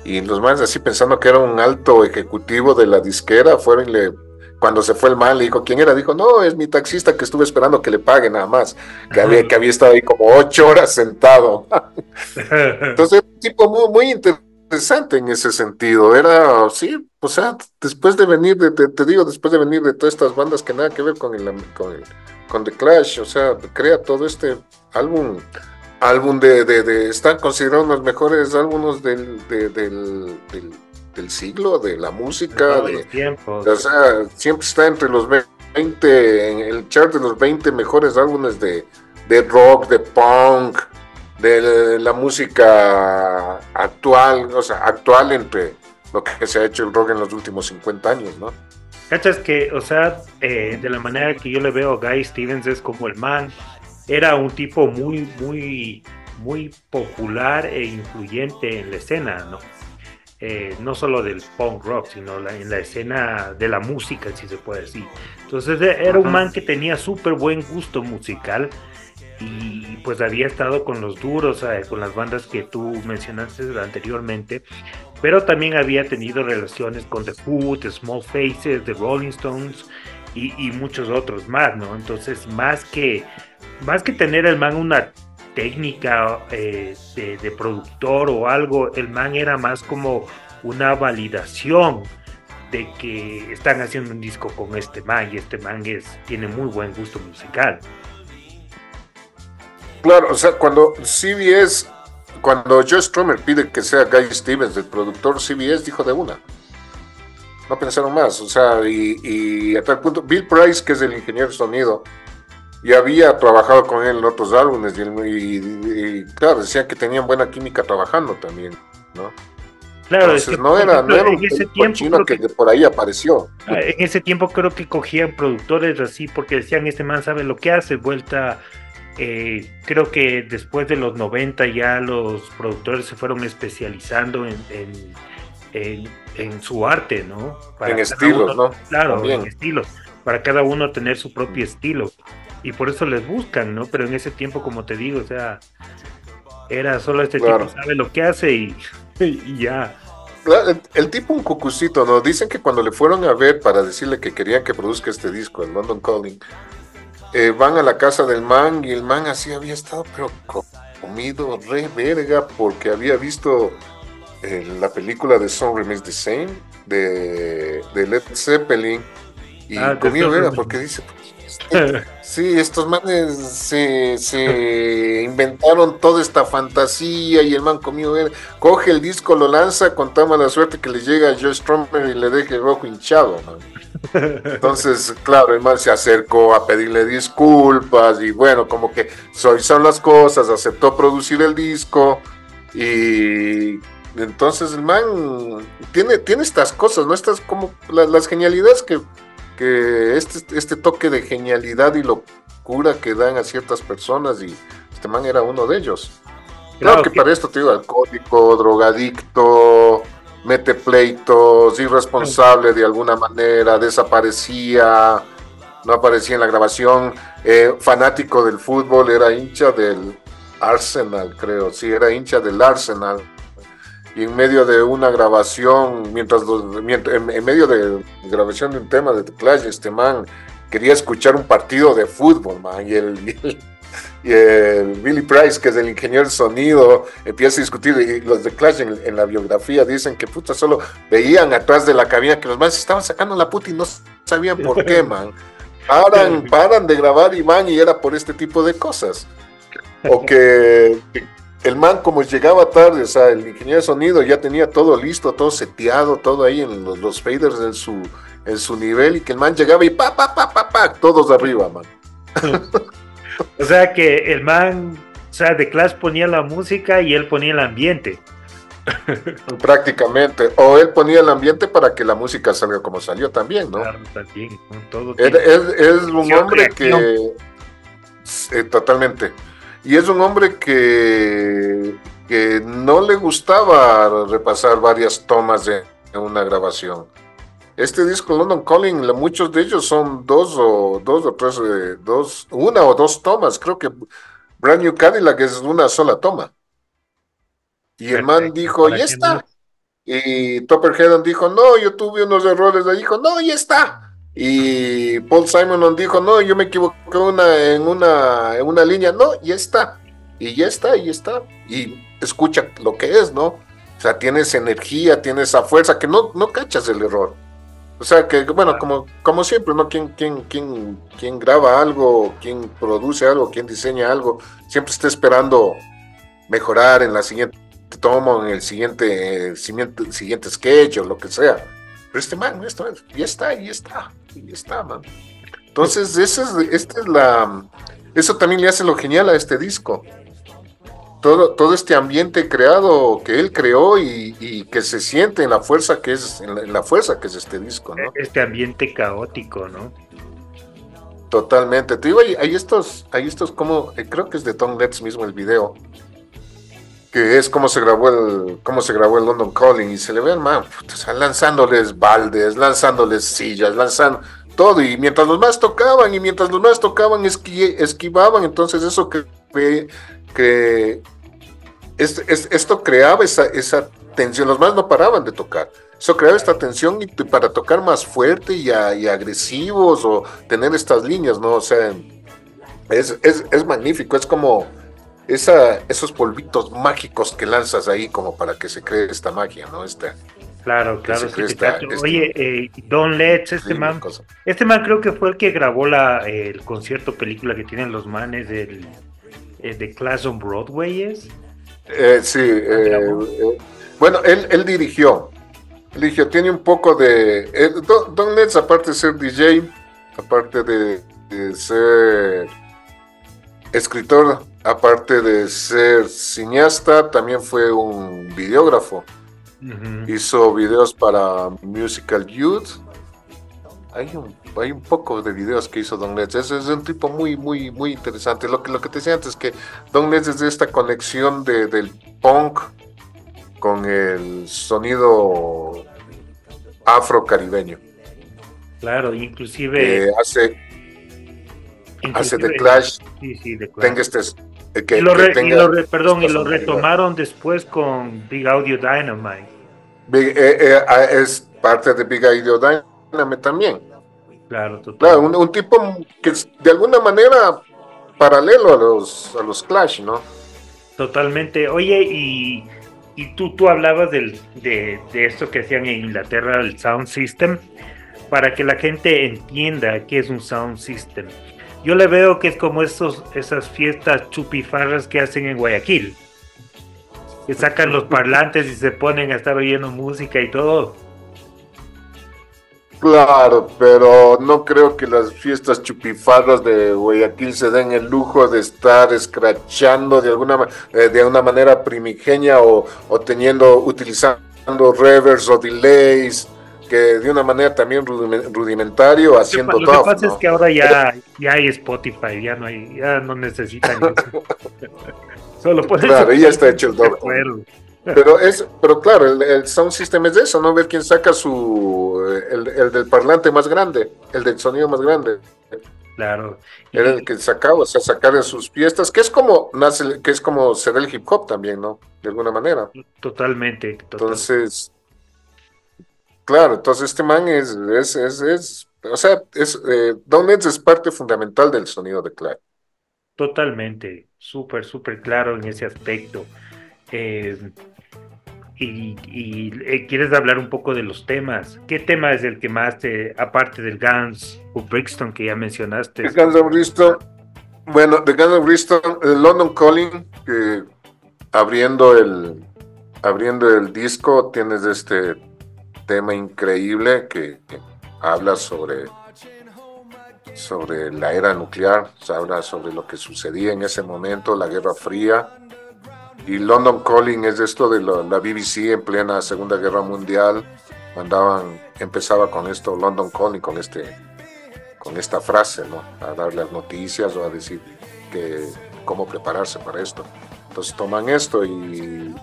Y los manes así pensando que era un alto ejecutivo de la disquera, fueron y le cuando se fue el mal, le dijo, ¿quién era? Dijo, no, es mi taxista que estuve esperando que le pague nada más, que había, que había estado ahí como ocho horas sentado. Entonces, un tipo muy, muy interesante en ese sentido. Era, sí, o sea, después de venir, de, te digo, después de venir de todas estas bandas que nada que ver con el, con el, con The Clash, o sea, crea todo este álbum álbum de, de, de están considerados los mejores álbumes del, del del siglo, de la música, de, tiempos. o sea, siempre está entre los 20, en el chart de los 20 mejores álbumes de, de rock, de punk, de la música actual, o sea, actual entre lo que se ha hecho el rock en los últimos 50 años, ¿no? ¿Cachas que, o sea, eh, de la manera que yo le veo a Guy Stevens es como el man, era un tipo muy, muy, muy popular e influyente en la escena, ¿no? Eh, no solo del punk rock, sino en la escena de la música, si se puede decir. Entonces era un man que tenía súper buen gusto musical y pues había estado con los duros, con las bandas que tú mencionaste anteriormente, pero también había tenido relaciones con The Who, The Small Faces, The Rolling Stones y, muchos otros más, ¿no? Entonces más que, más que tener el man una técnica eh, de, productor o algo, el man era más como una validación de que están haciendo un disco con este man y este man es, tiene muy buen gusto musical. Claro, o sea, cuando CBS, cuando Joe Strummer pide que sea Guy Stevens, el productor CBS, dijo de una. No pensaron más, o sea, y, y a tal punto, Bill Price, que es el ingeniero de sonido, y había trabajado con él en otros álbumes y, claro, decían que tenían buena química trabajando también, ¿no? Claro, Entonces, no, era, no era un ese tiempo que, por ahí apareció. Ah, en ese tiempo creo que cogían productores así porque decían, este man sabe lo que hace, vuelta... Eh, creo que después de los 90 ya los productores se fueron especializando en, en, en, su arte, ¿no? en estilos, ¿no? Claro, en estilos, para cada uno tener su propio estilo y por eso les buscan, ¿no? Pero en ese tiempo, como te digo, o sea, era solo este tipo sabe lo que hace y, ya. El, tipo un cucucito, ¿no? Dicen que cuando le fueron a ver para decirle que querían que produzca este disco, el London Calling, eh, van a la casa del man y el man así había estado, pero comido re verga porque había visto la película de Song Remains the Same de, de Led Zeppelin y ah, conmigo era porque dice sí estos manes se, se, inventaron toda esta fantasía y el man conmigo era coge el disco lo lanza con tan mala suerte que le llega a Joe Strummer y le deje el rojo hinchado entonces claro el man se acercó a pedirle disculpas y bueno como que son las cosas aceptó producir el disco y entonces el man tiene, tiene estas cosas, ¿no? Estas como las genialidades que, que este, este toque de genialidad y locura que dan a ciertas personas y este man era uno de ellos. Claro, que, para esto te digo, alcohólico, drogadicto, mete pleitos, irresponsable de alguna manera, desaparecía, no aparecía en la grabación, eh, fanático del fútbol, era hincha del Arsenal, creo, sí, era hincha del Arsenal. Y en medio de una grabación, mientras, en, medio de grabación de un tema de The Clash, este man quería escuchar un partido de fútbol, man, y y el, Billy Price, que es el ingeniero de sonido, empieza a discutir, y los de Clash en, la biografía dicen que puta, solo veían atrás de la cabina que los más estaban sacando la puta y no sabían por qué, man. Paran, paran de grabar y van y era por este tipo de cosas. O que el man como llegaba tarde, o sea, el ingeniero de sonido ya tenía todo listo, todo seteado, todo ahí en los, faders en su, en su nivel y que el man llegaba y pa, pa, pa, pa, pa, todos arriba, man. o sea que el man, o sea, de Clash ponía la música y él ponía el ambiente. Prácticamente, o él ponía el ambiente para que la música salga como salió también, ¿no? Claro, también, todo es, es, un hombre que... Eh, totalmente y es un hombre que, que no le gustaba repasar varias tomas de una grabación. Este disco London Calling, muchos de ellos son dos o dos o tres, eh, dos, una o dos tomas. Creo que Brand New Cadillac es una sola toma. Y el man dijo, ya está. Y Topper Hedon dijo, no, yo tuve unos errores. Le dijo, no, ya está. Y Paul Simon dijo, no, yo me equivoqué una, en, una, en una línea, no, ya está, y ya está, y ya está, y escucha lo que es, ¿no? O sea, tienes energía, tienes esa fuerza, que no, no cachas el error. O sea, que bueno, como, como siempre, ¿no? Quien, quien, quien, quien graba algo, quien produce algo, quien diseña algo, siempre está esperando mejorar en la siguiente toma, en el siguiente, el siguiente, siguiente sketch o lo que sea. Pero este man, esto, ya está, ya está y está, man. Entonces, esa es, esta es la. Eso también le hace lo genial a este disco. Todo, todo este ambiente creado que él creó y, que se siente en la fuerza que es en la, fuerza que es este disco, ¿no? Este ambiente caótico, ¿no? Totalmente. Te digo, hay, estos, hay estos como, eh, creo que es de Tom Letts mismo el video, que es como se grabó el, cómo se grabó el London Calling y se le ve al man lanzándoles baldes, lanzándoles sillas, lanzando todo y mientras los más tocaban y mientras los más tocaban esquivaban, entonces eso que, que esto creaba esa, esa tensión, los más no paraban de tocar. Eso creaba esta tensión y para tocar más fuerte y, agresivos o tener estas líneas, ¿no? O sea, es, es, es magnífico, es como esa, esos polvitos mágicos que lanzas ahí como para que se cree esta magia, ¿no? Esta, claro, claro. Este Oye, eh, Don Letts, este man, este man creo que fue el que grabó la, el concierto película que tienen los manes del, eh, de Class on Broadway, ¿es? Eh, sí, bueno, él, él dirigió, dirigió, tiene un poco de... Don, Don Letts, aparte de ser DJ, aparte de ser escritor, aparte de ser cineasta, también fue un videógrafo. Hizo videos para Musical Youth. Hay un, hay un poco de videos que hizo Don Letts. Es, es un tipo muy, muy, muy interesante. Lo que, lo que te decía antes es que Don Letts es de esta conexión de, del punk con el sonido afro-caribeño. Claro, inclusive... hace, hace The Clash. Sí, sí, The Clash. Tenga este eh, y lo, perdón, y lo retomaron después con Big Audio Dynamite. Eh, eh, ah, es parte de Big Audio Dynamite también. Claro, claro un, tipo que es de alguna manera paralelo a los, a los Clash, ¿no? Totalmente. Oye, y, y tú, tú hablabas del, de, de, esto que hacían en Inglaterra, el sound system, para que la gente entienda qué es un sound system. Yo le veo que es como esos, esas fiestas chupifarras que hacen en Guayaquil, que sacan los parlantes y se ponen a estar oyendo música y todo. Claro, pero no creo que las fiestas chupifarras de Guayaquil se den el lujo de estar escrachando de alguna eh, de una manera primigenia o, o teniendo utilizando revers o delays que de una manera también rudimentario haciendo todo. Lo que pasa es que ahora ya, ya hay Spotify, ya no hay, ya no necesitan. Solo puedes. Claro, ya está hecho el doble. Pero es, pero claro, el, sound system es de eso, ¿no? Ver quién saca su el, el, del parlante más grande, el del sonido más grande. Claro. Era el que sacaba, o sea, sacar en sus fiestas, que es como nace, que es como ser el hip hop también, ¿no? De alguna manera. Totalmente. Entonces, claro, entonces este man es, es, es, es o sea, es, eh, Don es parte fundamental del sonido de Clay. Totalmente, súper, súper claro en ese aspecto. Eh, y, eh, quieres hablar un poco de los temas. ¿Qué tema es el que más te, aparte del Guns o Brixton que ya mencionaste? El Guns Brixton, bueno, de Guns of Brixton, London Calling, que abriendo el, abriendo el disco tienes este tema increíble que, habla sobre, sobre la era nuclear, habla sobre lo que sucedía en ese momento, la Guerra Fría y London Calling es esto de la BBC en plena Segunda Guerra Mundial. Mandaban, empezaba con esto, London Calling, con, este, con esta frase, ¿no? A dar las noticias o a decir que, cómo prepararse para esto. Entonces toman esto y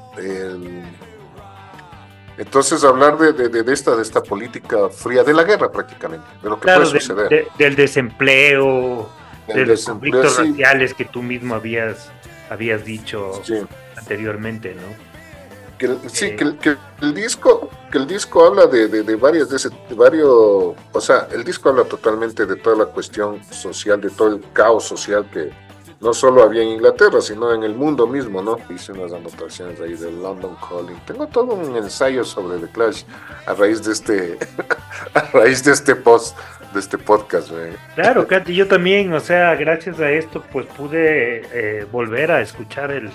entonces hablar de, de, esta, de esta política fría de la guerra prácticamente, de lo que puede suceder. del desempleo, de los conflictos raciales que tú mismo habías, habías dicho. Sí anteriormente, ¿no? Que, sí, que, el disco, que el disco habla de, de, varias, de, ese, varios, o sea, el disco habla totalmente de toda la cuestión social, de todo el caos social que no solo había en Inglaterra, sino en el mundo mismo, ¿no? Hice unas anotaciones ahí del London Calling. Tengo todo un ensayo sobre The Clash a raíz de este, a raíz de este post, de este podcast, güey. Claro, Katy, yo también, o sea, gracias a esto, pues pude eh, volver a escuchar el,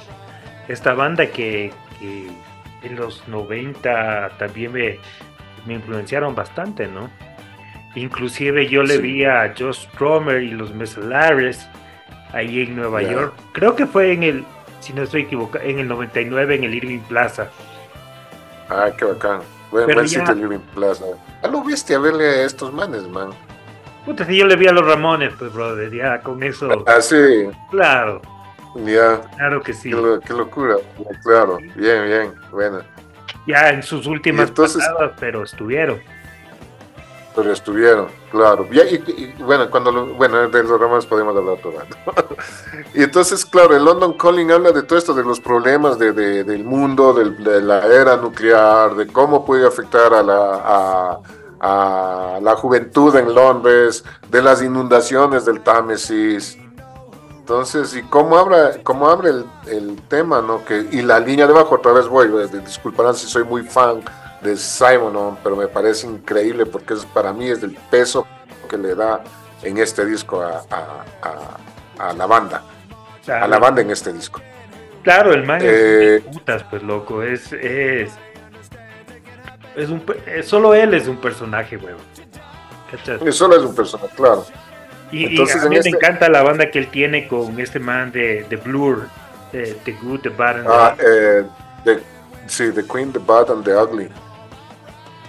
esta banda que, en los 90 también me, me, influenciaron bastante, ¿no? Inclusive yo le vi a Josh Stromer y los Mesalares ahí en Nueva York. Creo que fue en el, si no estoy equivocado, en el 99 en el Irving Plaza. Ah, qué bacán. Bueno, el Irving Plaza. ¿A lo viste a verle a estos manes, man? Puta, si yo le vi a los Ramones, pues, brother, ya con eso. Ah, sí. Claro. Ya. Claro que sí. Qué, locura. Claro, bien, bien, bueno. Ya en sus últimas entonces, pero estuvieron. Pero estuvieron, claro. Y, bueno, cuando bueno, de los ramas podemos hablar todo. y entonces, claro, el London Calling habla de todo esto, de los problemas de, del mundo, de la era nuclear, de cómo puede afectar a la, a, a la juventud en Londres, de las inundaciones del Támesis, entonces, ¿y cómo abre, cómo abre el, tema, no? Que, y la línea de abajo, otra vez voy, disculparán si soy muy fan de Simon, pero me parece increíble porque es, para mí es el peso que le da en este disco a, la banda, a la banda en este disco. Claro, el man es eh, putas, pues loco, es, es, es un, solo él es un personaje, weón. Solo es un personaje, claro. Y, a mí me este encanta la banda que él tiene con este man de, de Blur, The Good, The Bad and ah, eh, sí, The Queen, The Bad and The Ugly.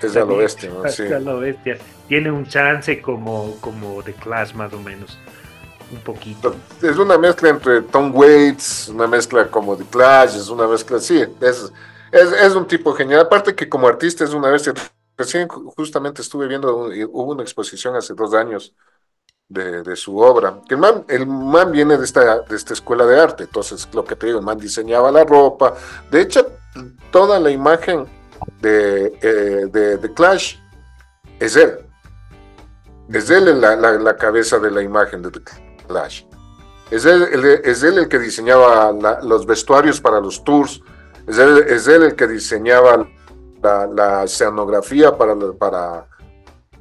Es la bestia, ¿no? Sí. bestia. Tiene un chance como, como The Clash más o menos. Un poquito. Es una mezcla entre Tom Waits, una mezcla como The Clash, es una mezcla, sí, es, es, es un tipo genial. Aparte que como artista es una bestia. Recién justamente estuve viendo, hubo una exposición hace dos años de, su obra. El man, el man viene de esta, de esta escuela de arte, entonces lo que te digo, el man diseñaba la ropa. De hecho, toda la imagen de, eh, de, Clash es él. Es él la, la, cabeza de la imagen de The Clash. Es él, es él el que diseñaba los vestuarios para los tours. Es él, es él el que diseñaba la, la escenografía para, para,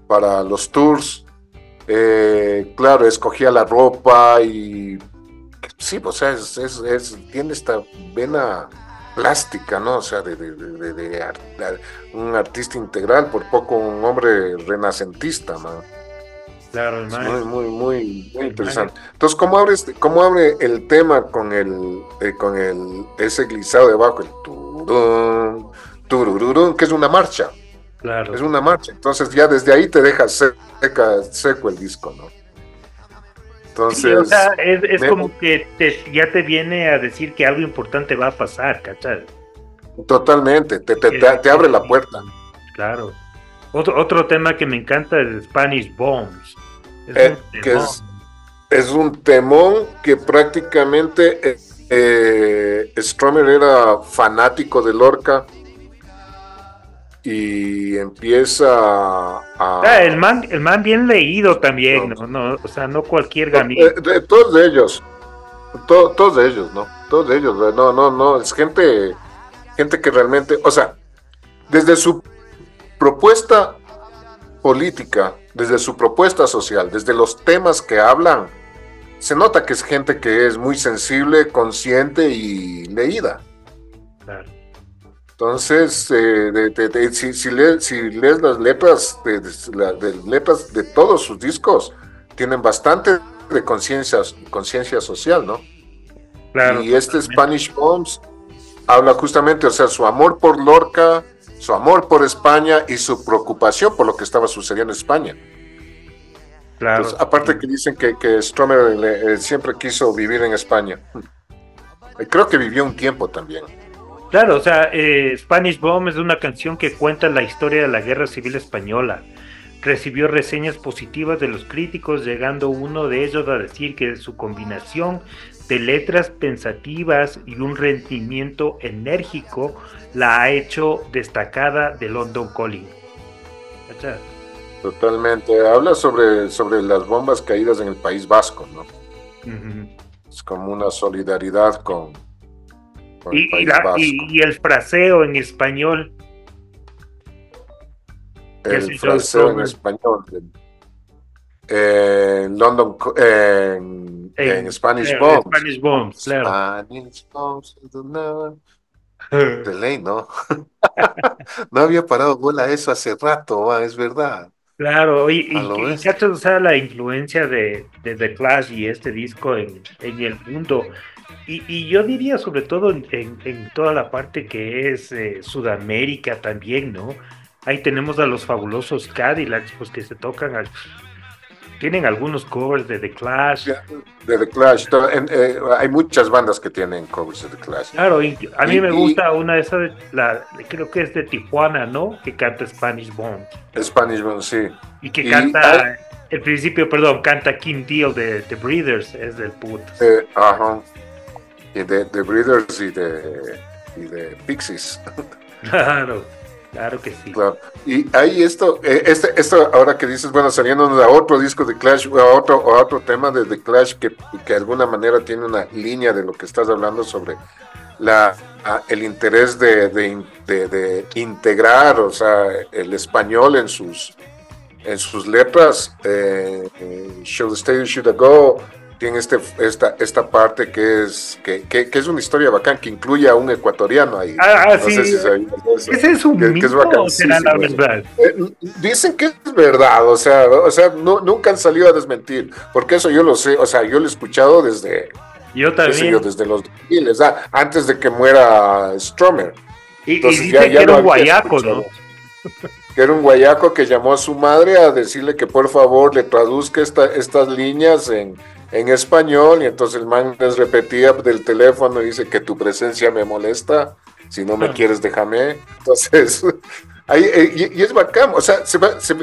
para los tours. Eh, claro, escogía la ropa y sí, pues, o sea, es, es, tiene esta vena plástica, ¿no? O sea, de, de, un artista integral, por poco un hombre renacentista, ¿no? Claro, muy, muy, muy, muy interesante. Entonces, ¿cómo abre, este, cómo abre el tema con el, eh, con el ese glisado debajo, el tururún, tururún, que es una marcha? Claro. Es una marcha. Entonces, ya desde ahí te deja seca, seco el disco, ¿no? Entonces, o sea, es, como que ya te viene a decir que algo importante va a pasar, ¿cachai? Totalmente, te, te, te, abre la puerta. Claro. Otro, otro tema que me encanta es Spanish Bombs. Es, eh, un, que es, un temón que prácticamente eh, eh, Stromer era fanático de Lorca y empieza a... Ah, el, man, el man bien leído también, no, no, o sea, no cualquier gamín. De, todos de ellos, todos de ellos, ¿no? Todos de ellos, no, no, no, es gente, gente que realmente, o sea, desde su propuesta política, desde su propuesta social, desde los temas que hablan, se nota que es gente que es muy sensible, consciente y leída. Entonces, eh, si, lees, las letras de, letras de todos sus discos, tienen bastante de conciencia social, ¿no? y este Spanish Bombs habla justamente, o sea, su amor por Lorca, su amor por España y su preocupación por lo que estaba sucediendo en España. Claro. aparte que dicen que, que Stromer eh, siempre quiso vivir en España. Creo que vivió un tiempo también. Claro, o sea, eh, Spanish Bomb es una canción que cuenta la historia de la Guerra Civil Española. Recibió reseñas positivas de los críticos, llegando uno de ellos a decir que su combinación de letras pensativas y un rendimiento enérgico la ha hecho destacada de London Calling. Totalmente. Habla sobre, sobre las bombas caídas en el País Vasco, ¿no? Es como una solidaridad con, el País Vasco. Y, el fraseo en español. El fraseo en español. En London, en, en, Spanish Bombs. Spanish Bombs, claro. Spanish Bombs, de ley, ¿no? no había parado bola eso hace rato, es verdad. Claro, y, y, y la influencia de, de, The Clash y este disco en, en el mundo. Y, y, yo diría sobre todo en, en, toda la parte que es eh, Sudamérica también, ¿no? Ahí tenemos a los fabulosos Cadillacs, pues que se tocan al, tienen algunos covers de The Clash. De The Clash. Eh, hay muchas bandas que tienen covers de The Clash. Claro, a mí me gusta una de esas, la, creo que es de Tijuana, ¿no? Que canta Spanish Bone. Spanish Bone, sí. Y que canta, el principio, perdón, canta King Deal de The Breeders, es del put. Eh, ajá. Y de The Breeders y de, y de Pixies. Claro. Claro que sí. Y ahí esto, eh, este, esto ahora que dices, bueno, saliendo a otro disco de Clash, a otro, otro tema de The Clash que, que de alguna manera tiene una línea de lo que estás hablando sobre la, el interés de, de, integrar, o sea, el español en sus, en sus letras, eh, Should Stay, Should I Go, tiene este, esta, esta parte que es, que, que, es una historia bacán, que incluye a un ecuatoriano ahí. Ah, ah sí. Ese es un que, mito, será la verdad. Eh, dicen que es verdad, o sea, o sea no, nunca han salido a desmentir, porque eso yo lo sé, o sea, yo lo he escuchado desde... Yo también. desde los 2000, antes de que muera Stromer. Y, Entonces, que era un guayaco, ¿no? que era un guayaco que llamó a su madre a decirle que por favor le traduzca esta, estas líneas en, en español y entonces el man les repetía del teléfono y dice que tu presencia me molesta, si no me ah. quieres déjame. Entonces, ahí, eh, y, es bacán, o sea,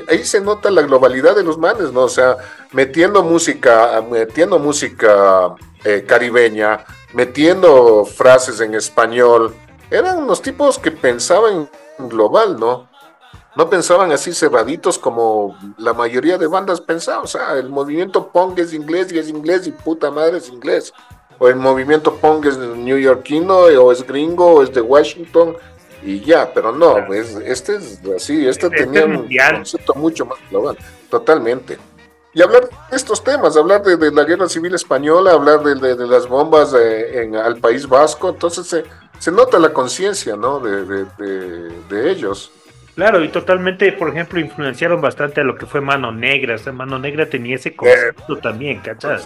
ahí se nota la globalidad de los manes, ¿no? O sea, metiendo música, metiendo música eh, caribeña, metiendo frases en español, eran unos tipos que pensaban global, ¿no? No pensaban así cerraditos como la mayoría de bandas pensaban. O sea, el movimiento punk es inglés y es inglés y puta madre es inglés. o el movimiento punk es neoyorquino, o es gringo, o es de Washington, y ya, pero no, este es así, este, este tenía un concepto mucho más global, totalmente. Y hablar de estos temas, hablar de, la guerra civil española, hablar de, las bombas en, al País Vasco, entonces se, se nota la conciencia ¿no? de, ellos. Claro, y totalmente, por ejemplo, influenciaron bastante a lo que fue Mano Negra. O Mano Negra tenía ese concepto eh, también, ¿cachas?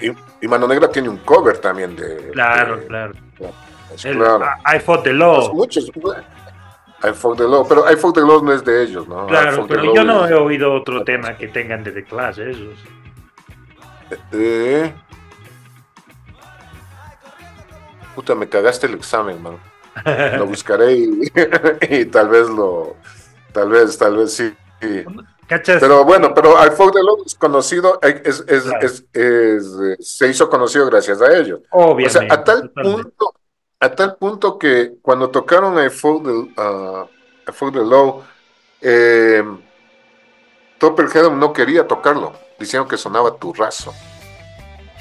Y, Mano Negra tiene un cover también de. Claro, claro. I Fought the Law. Muchos, I Fought the Law, pero I Fought the Law no es de ellos, ¿no? Claro, pero yo no he oído otro tema que tengan de The Clash, esos. Eh, Puta, me cagaste el examen, man. Lo buscaré y, tal vez lo. Tal vez, tal vez sí. Pero bueno, pero I Fought the Law es conocido, es, es, es, se hizo conocido gracias a ellos. Obviamente. O sea, a tal punto a tal punto que cuando tocaron the, uh, the Low, eh, Topper Head no quería tocarlo, diciendo que sonaba turrazo.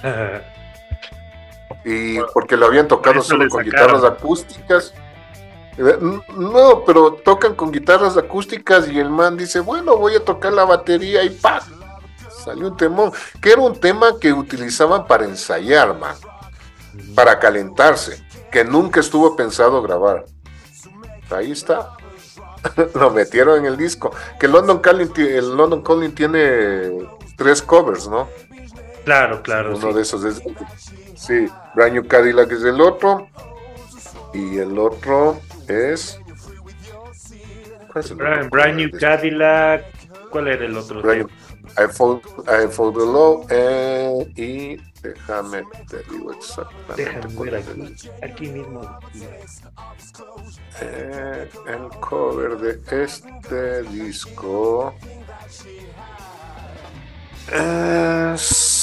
y porque lo habían tocado solo con guitarras acústicas. Eh, no, pero tocan con guitarras acústicas y el man dice, bueno, voy a tocar la batería y ¡pam! Salió un temón, que era un tema que utilizaban para ensayar, man, para calentarse que nunca estuvo pensado grabar. Ahí está. Lo metieron en el disco. Que London Calling, el London Calling tiene tres covers, ¿no? Claro, claro. Uno de esos es. Sí, Brand New Cadillac es el otro. Y el otro es. ¿Cuál es el otro? Brand New Cadillac. ¿Cuál era el otro? I Fall, I Fall the Law eh, y déjame te digo exactamente. Déjame ver aquí, aquí mismo. Eh, el cover de este disco es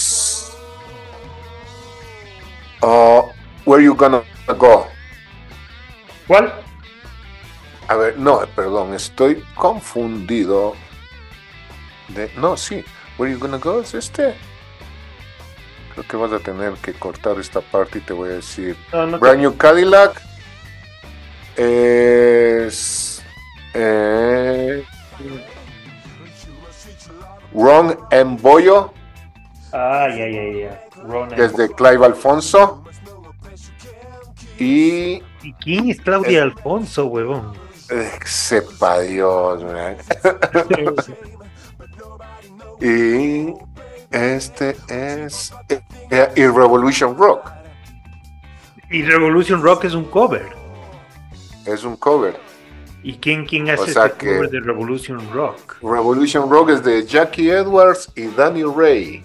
uh, Where You Gonna Go. ¿Cuál? A ver, no, perdón, estoy confundido no, sí. Where you gonna go es este. Creo que vas a tener que cortar esta parte y te voy a decir. Brand New Cadillac es. Eh, Ron Emboyo. Ah, ya, ya, ya. Desde Clive Alfonso. Y. ¿Y quién es Claudia Alfonso, huevón? sepa Dios, Y este es y Revolution Rock. Y Revolution Rock es un cover. Es un cover. ¿Y quién, quién hace este cover de Revolution Rock? Revolution Rock es de Jackie Edwards y Danny Ray.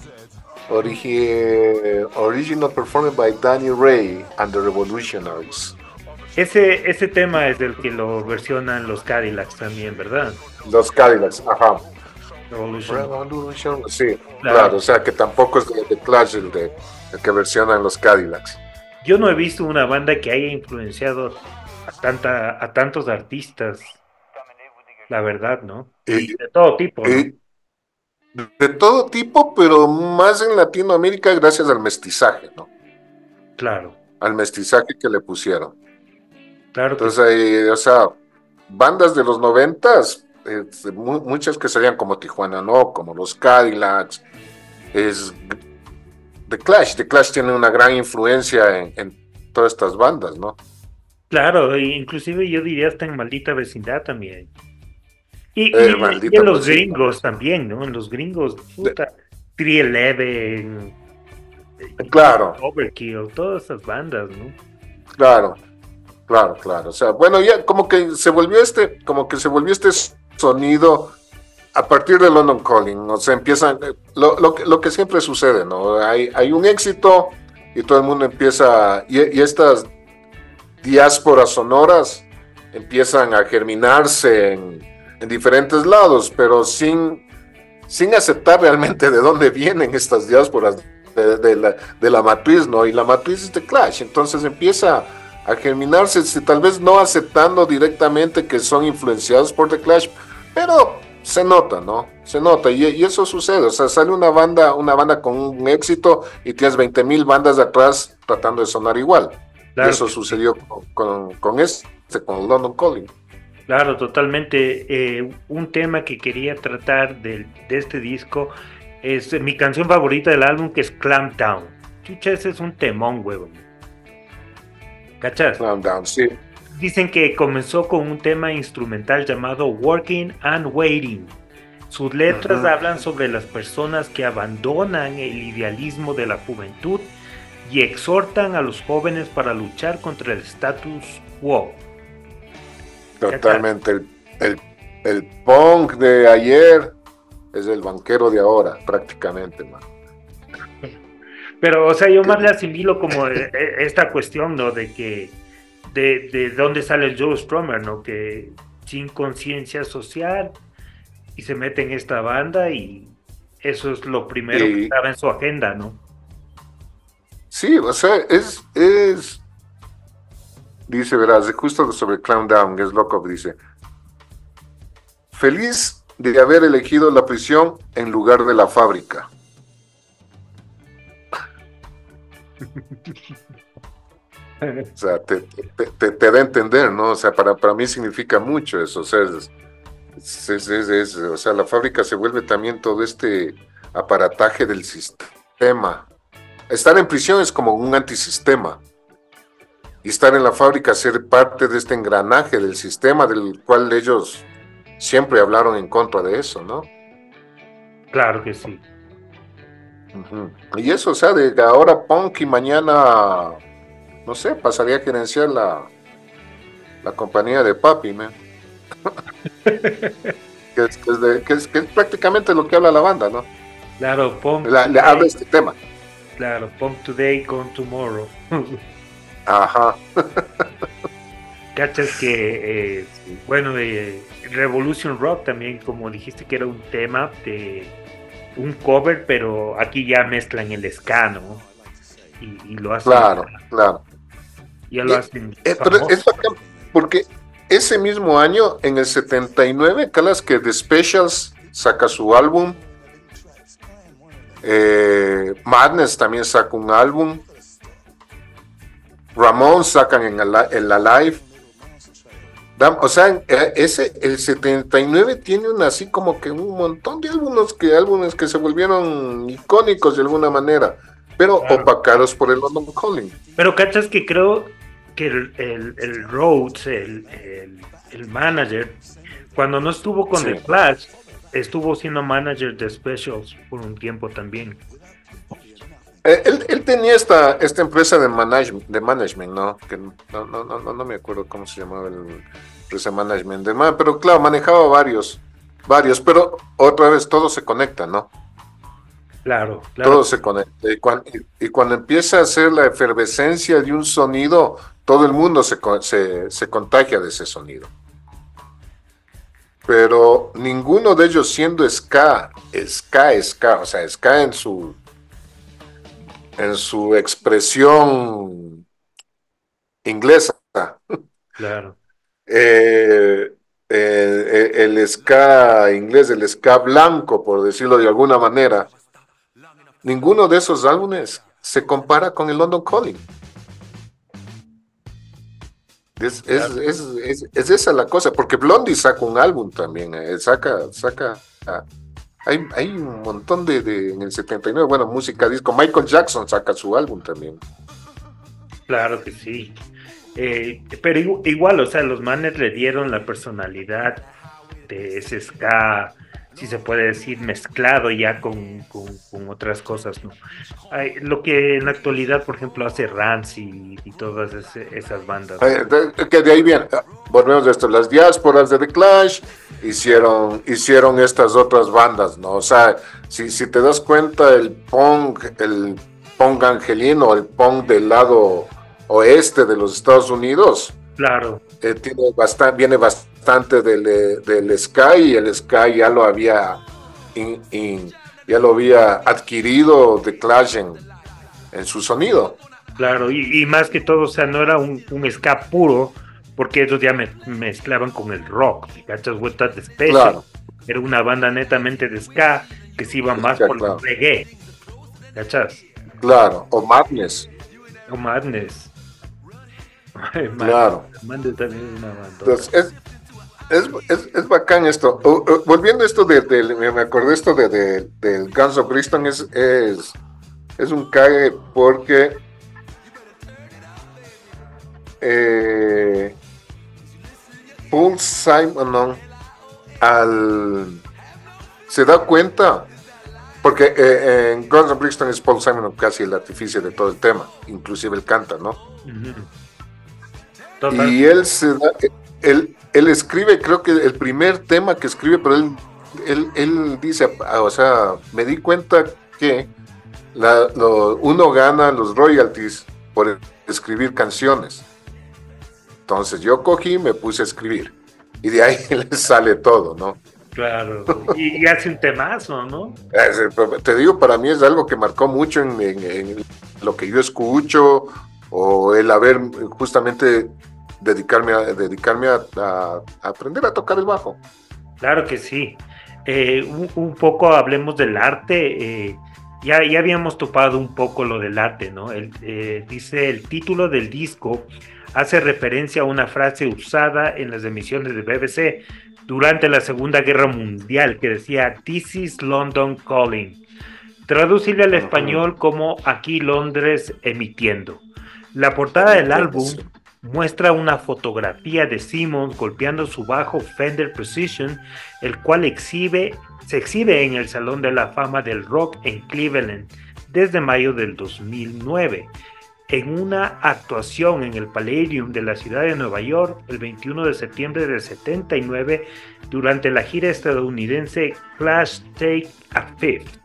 Original performed by Danny Ray and the Revolutionaries. Ese, ese tema es del que lo versionan los Cadillacs también, ¿verdad? Los Cadillacs, ajá. Revolution. sí, claro. o sea que tampoco es de, Clash el, de, que versionan los Cadillacs. Yo no he visto una banda que haya influenciado a, tanta, a tantos artistas, la verdad, ¿no? de todo tipo. De todo tipo, pero más en Latinoamérica gracias al mestizaje, ¿no? Claro. Al mestizaje que le pusieron. Claro. Entonces, o sea, bandas de los noventas, muchas que serían como Tijuana, ¿no? Como los Cadillacs, es The Clash. The Clash tiene una gran influencia en, todas estas bandas, ¿no? Claro, e inclusive yo diría hasta en Maldita Vecindad también. Y, eh, en los gringos también, ¿no? En los gringos, puta, 311, claro. Overkill, todas esas bandas, ¿no? Claro, claro, claro. O sea, bueno, ya como que se volvió este, como que se volvió este sonido a partir de London Calling, o sea, empiezan, lo, lo, que siempre sucede, ¿no? Hay, hay un éxito y todo el mundo empieza, y, estas diásporas sonoras empiezan a germinarse en, diferentes lados, pero sin, sin aceptar realmente de dónde vienen estas diásporas de, la, de la matriz, ¿no? Y la matriz es de Clash, entonces empieza a germinarse, tal vez no aceptando directamente que son influenciados por The Clash, pero se nota, ¿no? Se nota, y, eso sucede, o sea, sale una banda, una banda con un éxito y tienes 20 mil bandas de atrás tratando de sonar igual. Eso sucedió con, con, este, con London Calling. Claro, totalmente. Eh, un tema que quería tratar de, de, este disco es mi canción favorita del álbum, que es Clamp Down. Chucha, ese es un temón, huevón. ¿Cachas? Clamp Down, sí. Dicen que comenzó con un tema instrumental llamado Working and Waiting. Sus letras hablan sobre las personas que abandonan el idealismo de la juventud y exhortan a los jóvenes para luchar contra el status quo. Totalmente. El, el, el, punk de ayer es el banquero de ahora, prácticamente, man. Pero, o sea, yo más le asimilo como eh, eh, esta cuestión, ¿no? De que de, de dónde sale el Joe Stromer, ¿no? Que sin conciencia social y se mete en esta banda y eso es lo primero que estaba en su agenda, ¿no? Sí, o sea, es, es, dice, verás, justo sobre Clown Down, es loco, dice, feliz de haber elegido la prisión en lugar de la fábrica. O sea, te, te, da a entender, ¿no? O sea, para, para mí significa mucho eso. O sea, o sea, la fábrica se vuelve también todo este aparataje del sistema. Estar en prisión es como un antisistema. Y estar en la fábrica, ser parte de este engranaje del sistema del cual ellos siempre hablaron en contra de eso, ¿no? Claro que sí. Y eso, o sea, de ahora punk y mañana no sé, pasaría a gerenciar la, la compañía de papi, man. que, es, que, es, prácticamente lo que habla la banda, ¿no? Claro, punk. le habla este tema. Claro, punk today, con tomorrow. Ajá. Cachas que, eh, bueno, de Revolution Rock también, como dijiste que era un tema de un cover, pero aquí ya mezclan el ska, ¿no? Y, lo hacen. Claro, claro. Ya lo hacen. Eh, porque ese mismo año, en el 79, calas que The Specials saca su álbum. Eh, Madness también saca un álbum. Ramón sacan en la, live. O sea, eh, ese, el 79 tiene un así como que un montón de álbumes que, álbumes que se volvieron icónicos de alguna manera pero opacados por el London Calling. Pero cachas que creo que el, el, Rhodes, el, el, manager, cuando no estuvo con The Flash, estuvo siendo manager de Specials por un tiempo también. Eh, él, tenía esta, esta empresa de, management, de management, ¿no? Que no, no, no, no, me acuerdo cómo se llamaba el empresa de management, de pero claro, manejaba varios, varios, pero otra vez todo se conecta, ¿no? Claro, claro. Todo se conecta. Y cuando, y cuando, empieza a hacer la efervescencia de un sonido, todo el mundo se, se, contagia de ese sonido. Pero ninguno de ellos siendo ska, ska, ska, o sea, ska en su, en su expresión inglesa. Claro. Eh, eh, el ska inglés, el ska blanco, por decirlo de alguna manera, ninguno de esos álbumes se compara con el London Calling. Es, esa la cosa, porque Blondie saca un álbum también, eh, saca, saca, ah, hay, hay, un montón de, en el 79, bueno, música, disco, Michael Jackson saca su álbum también. Claro que sí, eh, pero igual, o sea, los manes le dieron la personalidad de ese si se puede decir, mezclado ya con, con, otras cosas, ¿no? lo que en la actualidad, por ejemplo, hace Rancy y, todas esas bandas. que de ahí viene, ah, volvemos a esto, las diásporas de The Clash hicieron, hicieron estas otras bandas, ¿no? O sea, si, si te das cuenta, el punk, el punk angelino, el punk del lado oeste de los Estados Unidos, Claro. Eh, tiene bastante, viene bastante del, eh, del Sky y el Sky ya lo había ya lo había adquirido de Clash en, su sonido. Claro, y, más que todo, o sea, no era un, un ska puro, porque ellos ya me, mezclaban con el rock, ¿cachas? Vueltas de especie. Claro. era una banda netamente de ska que se iba más por el reggae. ¿Cachas? Claro, o Madness. O Madness. claro. Madness también es una banda. Entonces, es, es, es, bacán esto. volviendo a esto de, me acordé esto de, del Guns of Bristol, es, es, es un cague porque eh, Paul Simon al, se da cuenta, porque eh, en Guns of Brixton es Paul Simon casi el artificio de todo el tema, inclusive él canta, ¿no? Y él se da, él, él escribe, creo que el primer tema que escribe, pero él, él, él dice, ah, o sea, me di cuenta que la, uno gana los royalties por escribir canciones. Entonces yo cogí y me puse a escribir. Y de ahí le sale todo, ¿no? Claro, y, hace un temazo, ¿no? Te digo, para mí es algo que marcó mucho en, lo que yo escucho o el haber justamente dedicarme a, dedicarme a, aprender a tocar el bajo. Claro que sí. Eh, un, poco hablemos del arte. Eh, ya, ya habíamos topado un poco lo del arte, ¿no? Eh, dice el título del disco hace referencia a una frase usada en las emisiones de BBC durante la Segunda Guerra Mundial que decía This is London Calling, traducible al español como Aquí Londres emitiendo. La portada del álbum muestra una fotografía de Simmons golpeando su bajo Fender Precision, el cual exhibe, se exhibe en el Salón de la Fama del Rock en Cleveland desde mayo del 2009 en una actuación en el Palladium de la ciudad de Nueva York el 21 de septiembre del 79 durante la gira estadounidense Clash Take a Fifth.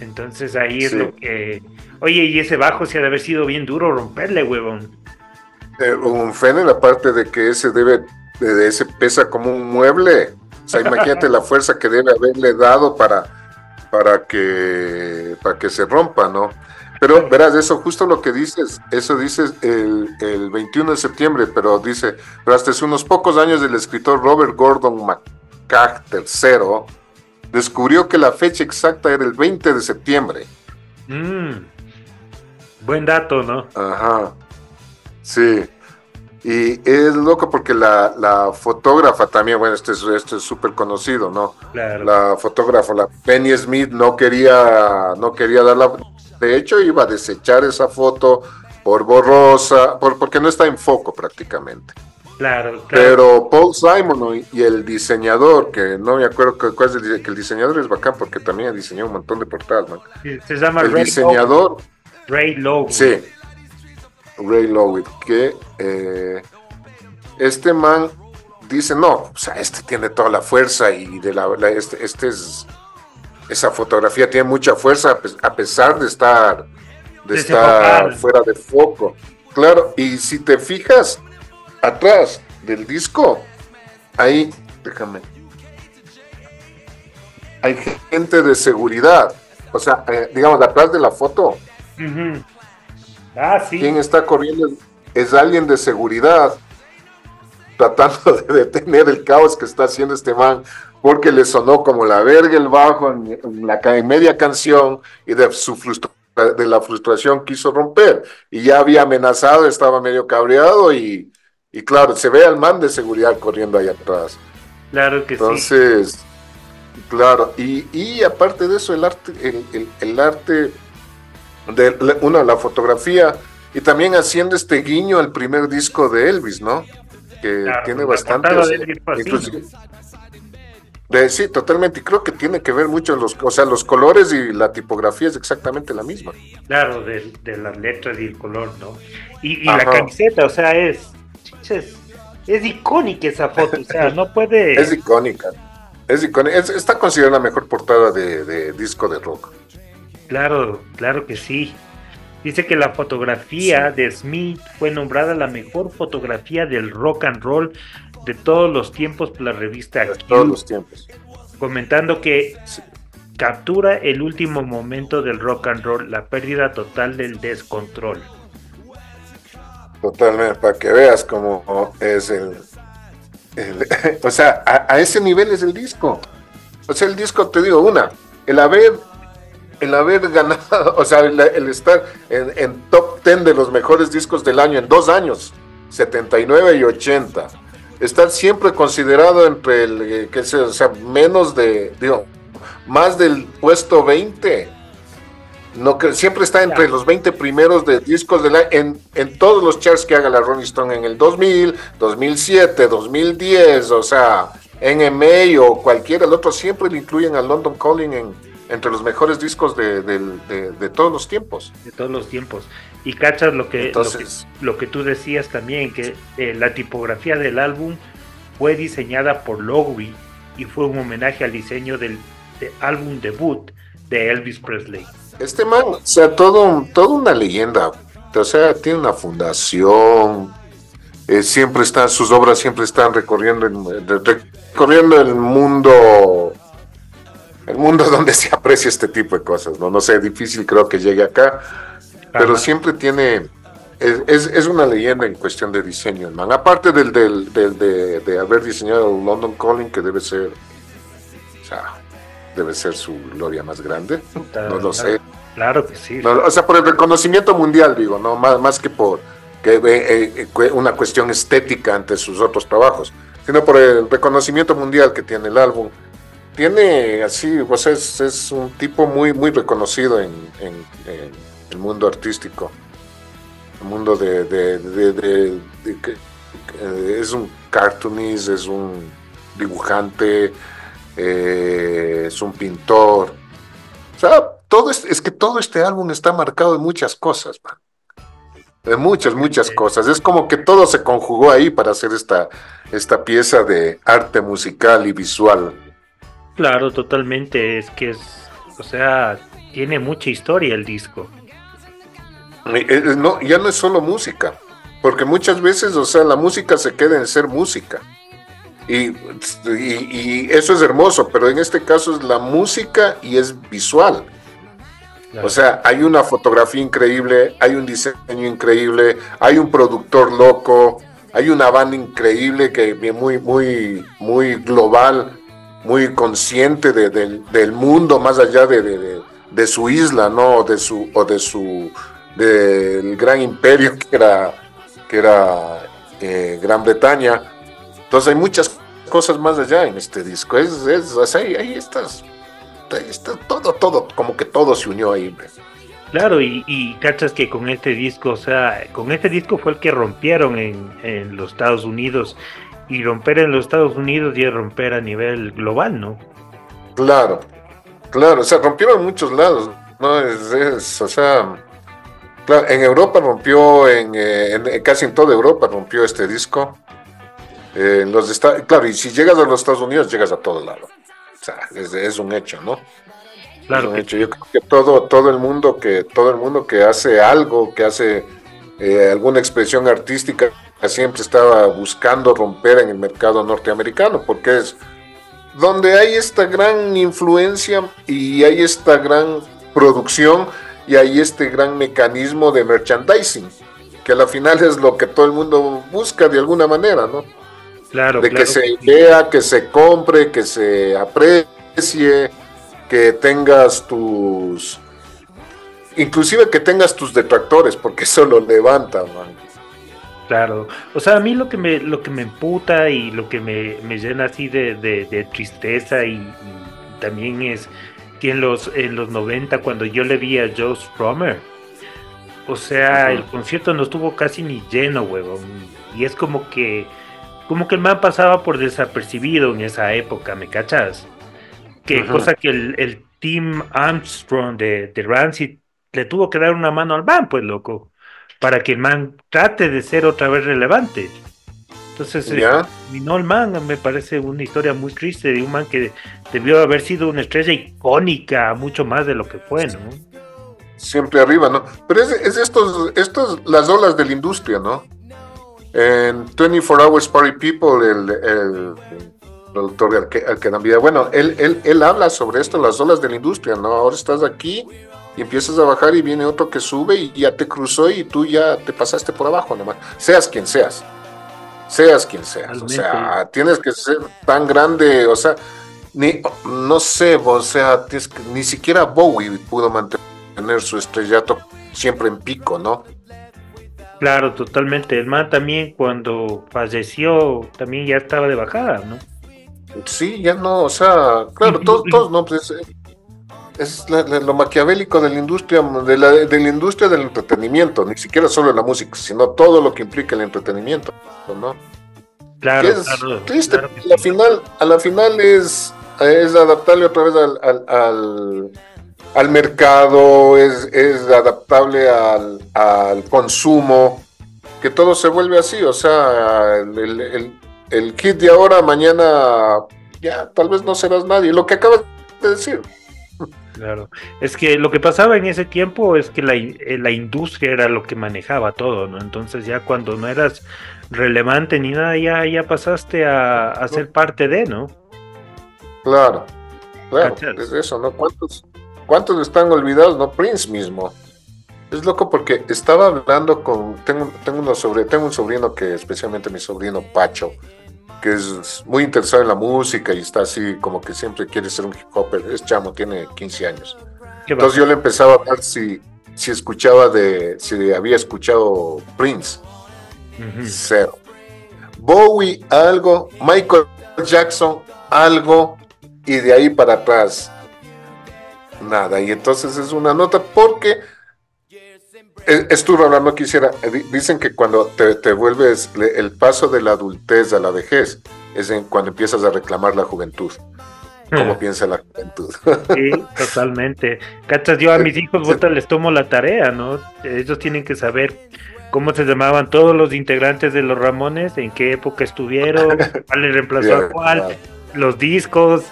Entonces ahí es lo que... Oye, y ese bajo se ha de haber sido bien duro romperle, huevón. Eh, un Fender, aparte de que ese debe, de ese pesa como un mueble. O sea, imagínate la fuerza que debe haberle dado para, para, que, para que se rompa, ¿no? Pero verás, eso justo lo que dices, eso dices el, el 21 de septiembre, pero dice, pero hasta hace unos pocos años el escritor Robert Gordon McCack III descubrió que la fecha exacta era el 20 de septiembre. Mm. Buen dato, ¿no? Ajá. Sí. Y es loco porque la, la fotógrafa también, bueno, este es este súper conocido, ¿no? Claro. La fotógrafa, la Penny Smith, no quería, no quería dar la, de hecho, iba a desechar esa foto por borrosa, por, porque no está en foco prácticamente. Claro, claro. Pero Paul Simon y el diseñador, que no me acuerdo cuál es el, que el diseñador es bacán porque también ha diseñado un montón de portadas, Se llama el diseñador. Ray Lowe. Sí, Ray Lowe, que eh, este man dice, no, o sea, este tiene toda la fuerza y de la, este, este es esa fotografía tiene mucha fuerza a pesar de estar, de estar fuera de foco. Claro, y si te fijas atrás del disco, ahí, déjame, hay gente de seguridad. O sea, eh, digamos, atrás de la foto. Ah, sí. Quien está corriendo es alguien de seguridad tratando de detener el caos que está haciendo este man porque le sonó como la verga el bajo en, la media canción y de su de la frustración quiso romper y ya había amenazado, estaba medio cabreado y, claro, se ve al man de seguridad corriendo ahí atrás. Claro que sí. Entonces, claro, y, aparte de eso, el arte, el, arte de una, la fotografía y también haciendo este guiño al primer disco de Elvis, ¿no? Que tiene bastante sí, totalmente. Y creo que tiene que ver mucho los, o sea, los colores y la tipografía es exactamente la misma. Claro, de, las letras y el color, ¿no? Y, la camiseta, o sea, es, es, icónica esa foto, o sea, no puede. es icónica. Es icónica. está considerada la mejor portada de, de, disco de rock. Claro, claro que sí. Dice que la fotografía de Smith fue nombrada la mejor fotografía del rock and roll de todos los tiempos por la revista de todos los tiempos. Comentando que captura el último momento del rock and roll, la pérdida total del descontrol. Totalmente, para que veas cómo es el, o sea, a, ese nivel es el disco. O sea, el disco, te digo, una, el haber, el haber ganado, o sea, el, estar en, top 10 de los mejores discos del año en dos años, 79 y 80. Estar siempre considerado entre el, eh, que sea, o sea, menos de, digo, más del puesto 20 no, que siempre está entre los 20 primeros de discos de la, en, en todos los charts que haga la Rolling Stone en el 2000, 2007, 2010, o sea, NMA o cualquiera, el otro siempre le incluyen a London Calling en, entre los mejores discos de, todos los tiempos. De todos los tiempos. Y cachas lo que, lo, que tú decías también, que eh, la tipografía del álbum fue diseñada por Lowry y fue un homenaje al diseño del álbum debut de Elvis Presley. Este man, o sea, todo, toda una leyenda. O sea, tiene una fundación. Eh, siempre están, sus obras siempre están recorriendo, recorriendo el mundo. El mundo donde se aprecia este tipo de cosas. No, no sé, difícil creo que llegue acá. Pero siempre tiene. Es, es, una leyenda en cuestión de diseño, man. Aparte del, del, de, de, haber diseñado el London Calling, que debe ser. O sea, debe ser su gloria más grande. no lo sé. Claro que sí. o sea, por el reconocimiento mundial, digo, no más, más que por que, eh, eh, una cuestión estética ante sus otros trabajos, sino por el reconocimiento mundial que tiene el álbum. Tiene así, pues es, es un tipo muy, muy reconocido en, el mundo artístico, el mundo de, de, de, eh, es un cartoonist, es un dibujante, es un pintor. O sea, todo es, que todo este álbum está marcado de muchas cosas, De muchas, muchas cosas. Es como que todo se conjugó ahí para hacer esta, esta pieza de arte musical y visual. Claro, totalmente. Es que es, o sea, tiene mucha historia el disco. No, ya no es solo música, porque muchas veces, o sea, la música se queda en ser música. Y, y, eso es hermoso, pero en este caso es la música y es visual. O sea, hay una fotografía increíble, hay un diseño increíble, hay un productor loco, hay una banda increíble que muy, muy, muy global, muy consciente del mundo más allá de, su isla, ¿no? De su, o de su, del gran imperio que era, que era eh, Gran Bretaña. Entonces hay muchas cosas más allá en este disco. Es, es, ahí, ahí estás está todo, todo, como que todo se unió ahí. Claro, y, y, cachas que con este disco, o sea, con este disco fue el que rompieron en, los Estados Unidos. Y romper en los Estados Unidos y romper a nivel global, ¿no? Claro, claro, o sea, rompieron en muchos lados, ¿no? Es, o sea, claro, en Europa rompió, en, eh, casi en toda Europa rompió este disco. en los claro, y si llegas a los Estados Unidos, llegas a todo lado. O sea, es, un hecho, ¿no? Claro. un hecho. Yo creo que todo, todo el mundo que, todo el mundo que hace algo, que hace eh, alguna expresión artística, siempre estaba buscando romper en el mercado norteamericano, porque es donde hay esta gran influencia y hay esta gran producción y hay este gran mecanismo de merchandising, que a la final es lo que todo el mundo busca de alguna manera, ¿no? de que se vea, que se compre, que se aprecie, que tengas tus... Inclusive que tengas tus detractores, porque eso lo levanta, man. Claro, o sea, a mí lo que me, lo que me emputa y lo que me, llena así de, tristeza y, también es que en los, en los 90 cuando yo le vi a Joe Stromer, o sea, el concierto no estuvo casi ni lleno, huevón. Y es como que como que el man pasaba por desapercibido en esa época, ¿me cachas? Que cosa que el, el Team Armstrong de, de Rancid le tuvo que dar una mano al man, pues loco, para que el man trate de ser otra vez relevante. Entonces, ¿Ya? el man, me parece una historia muy triste de un man que debió haber sido una estrella icónica, mucho más de lo que fue, ¿no? Siempre arriba, ¿no? Pero es, es estos, estos, las olas de la industria, ¿no? En 24 Hours Party People, el, el, doctor vida bueno, él, él, él habla sobre esto, las olas de la industria, ¿no? Ahora estás aquí y empiezas a bajar y viene otro que sube y ya te cruzó y tú ya te pasaste por abajo nomás, seas quien seas. seas quien seas. O sea, tienes que ser tan grande, o sea, ni, no sé, o sea, ni siquiera Bowie pudo mantener su estrellato siempre en pico, ¿no? Claro, totalmente. El man también cuando falleció, también ya estaba de bajada, ¿no? Sí, ya no, o sea, claro, todos, todos, no, pues es, lo maquiavélico de la industria, de la, de la industria del entretenimiento, ni siquiera solo la música, sino todo lo que implica el entretenimiento, ¿no? Claro, es triste, a, la final, a la final es, es adaptable otra vez al, al, al, mercado, es, es adaptable al, al, consumo, que todo se vuelve así, o sea, el, el, el kit de ahora, mañana ya tal vez no serás nadie, lo que acabas de decir. Claro, es que lo que pasaba en ese tiempo es que la, eh, la, industria era lo que manejaba todo, ¿no? Entonces ya cuando no eras relevante ni nada, ya, ya pasaste a, ser parte de, ¿no? Claro, claro, es eso, ¿no? ¿Cuántos, ¿Cuántos están olvidados? No, Prince mismo. Es loco porque estaba hablando con, tengo, tengo, uno sobre, tengo un sobrino que, especialmente mi sobrino Pacho, que es muy interesado en la música y está así como que siempre quiere ser un hip hopper. Es chamo, tiene 15 años. Entonces yo le empezaba a ver si, si escuchaba de, si había escuchado Prince. Cero. Bowie, algo. Michael Jackson, algo. Y de ahí para atrás, nada. Y entonces es una nota porque Estuve hablando, quisiera, eh, dicen que cuando te, vuelves el paso de la adultez a la vejez es en cuando empiezas a reclamar la juventud. ¿Cómo hmm. piensa la juventud? Sí, totalmente. Cachas, yo a mis hijos les tomo la tarea, ¿no? Ellos tienen que saber cómo se llamaban todos los integrantes de los Ramones, en qué época estuvieron, cuál le reemplazó a cuál, los discos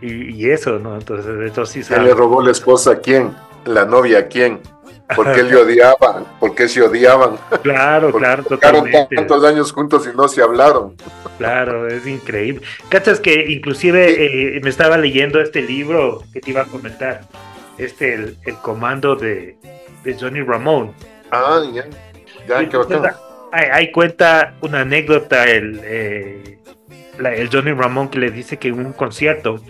y, eso, ¿no? Entonces, eso sí ¿Quién le robó la esposa a quién? ¿La novia a quién? Porque le odiaban, porque se odiaban. Claro, claro, totalmente. tantos años juntos y no se hablaron. Claro, es increíble. Cachas que inclusive eh, me estaba leyendo este libro que te iba a comentar, este, el, comando de, Johnny Ramón. Ah, ya, ya, qué bacán. Ahí, cuenta una anécdota el, eh, el Johnny Ramón que le dice que en un concierto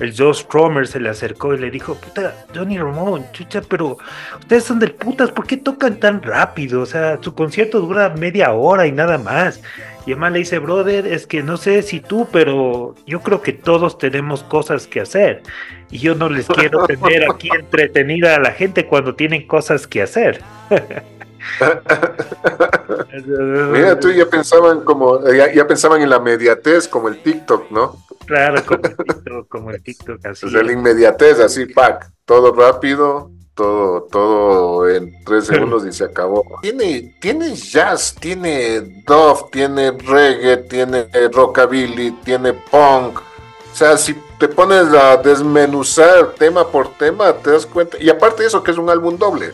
el Joe Stromer se le acercó y le dijo, puta, Johnny Ramón, chucha, pero ustedes son del putas, ¿por qué tocan tan rápido? O sea, su concierto dura media hora y nada más. Y además le dice, brother, es que no sé si tú, pero yo creo que todos tenemos cosas que hacer. Y yo no les quiero tener aquí entretenida a la gente cuando tienen cosas que hacer. Mira, tú ya pensaban como, ya, pensaban en la mediatez como el TikTok, ¿no? Claro, como el TikTok, como el TikTok así. la inmediatez, así, pack, todo rápido, todo, todo en tres segundos y se acabó. Tiene, tiene jazz, tiene dove, tiene reggae, tiene rockabilly, tiene punk. O sea, si te pones a desmenuzar tema por tema, te das cuenta. Y aparte de eso, que es un álbum doble.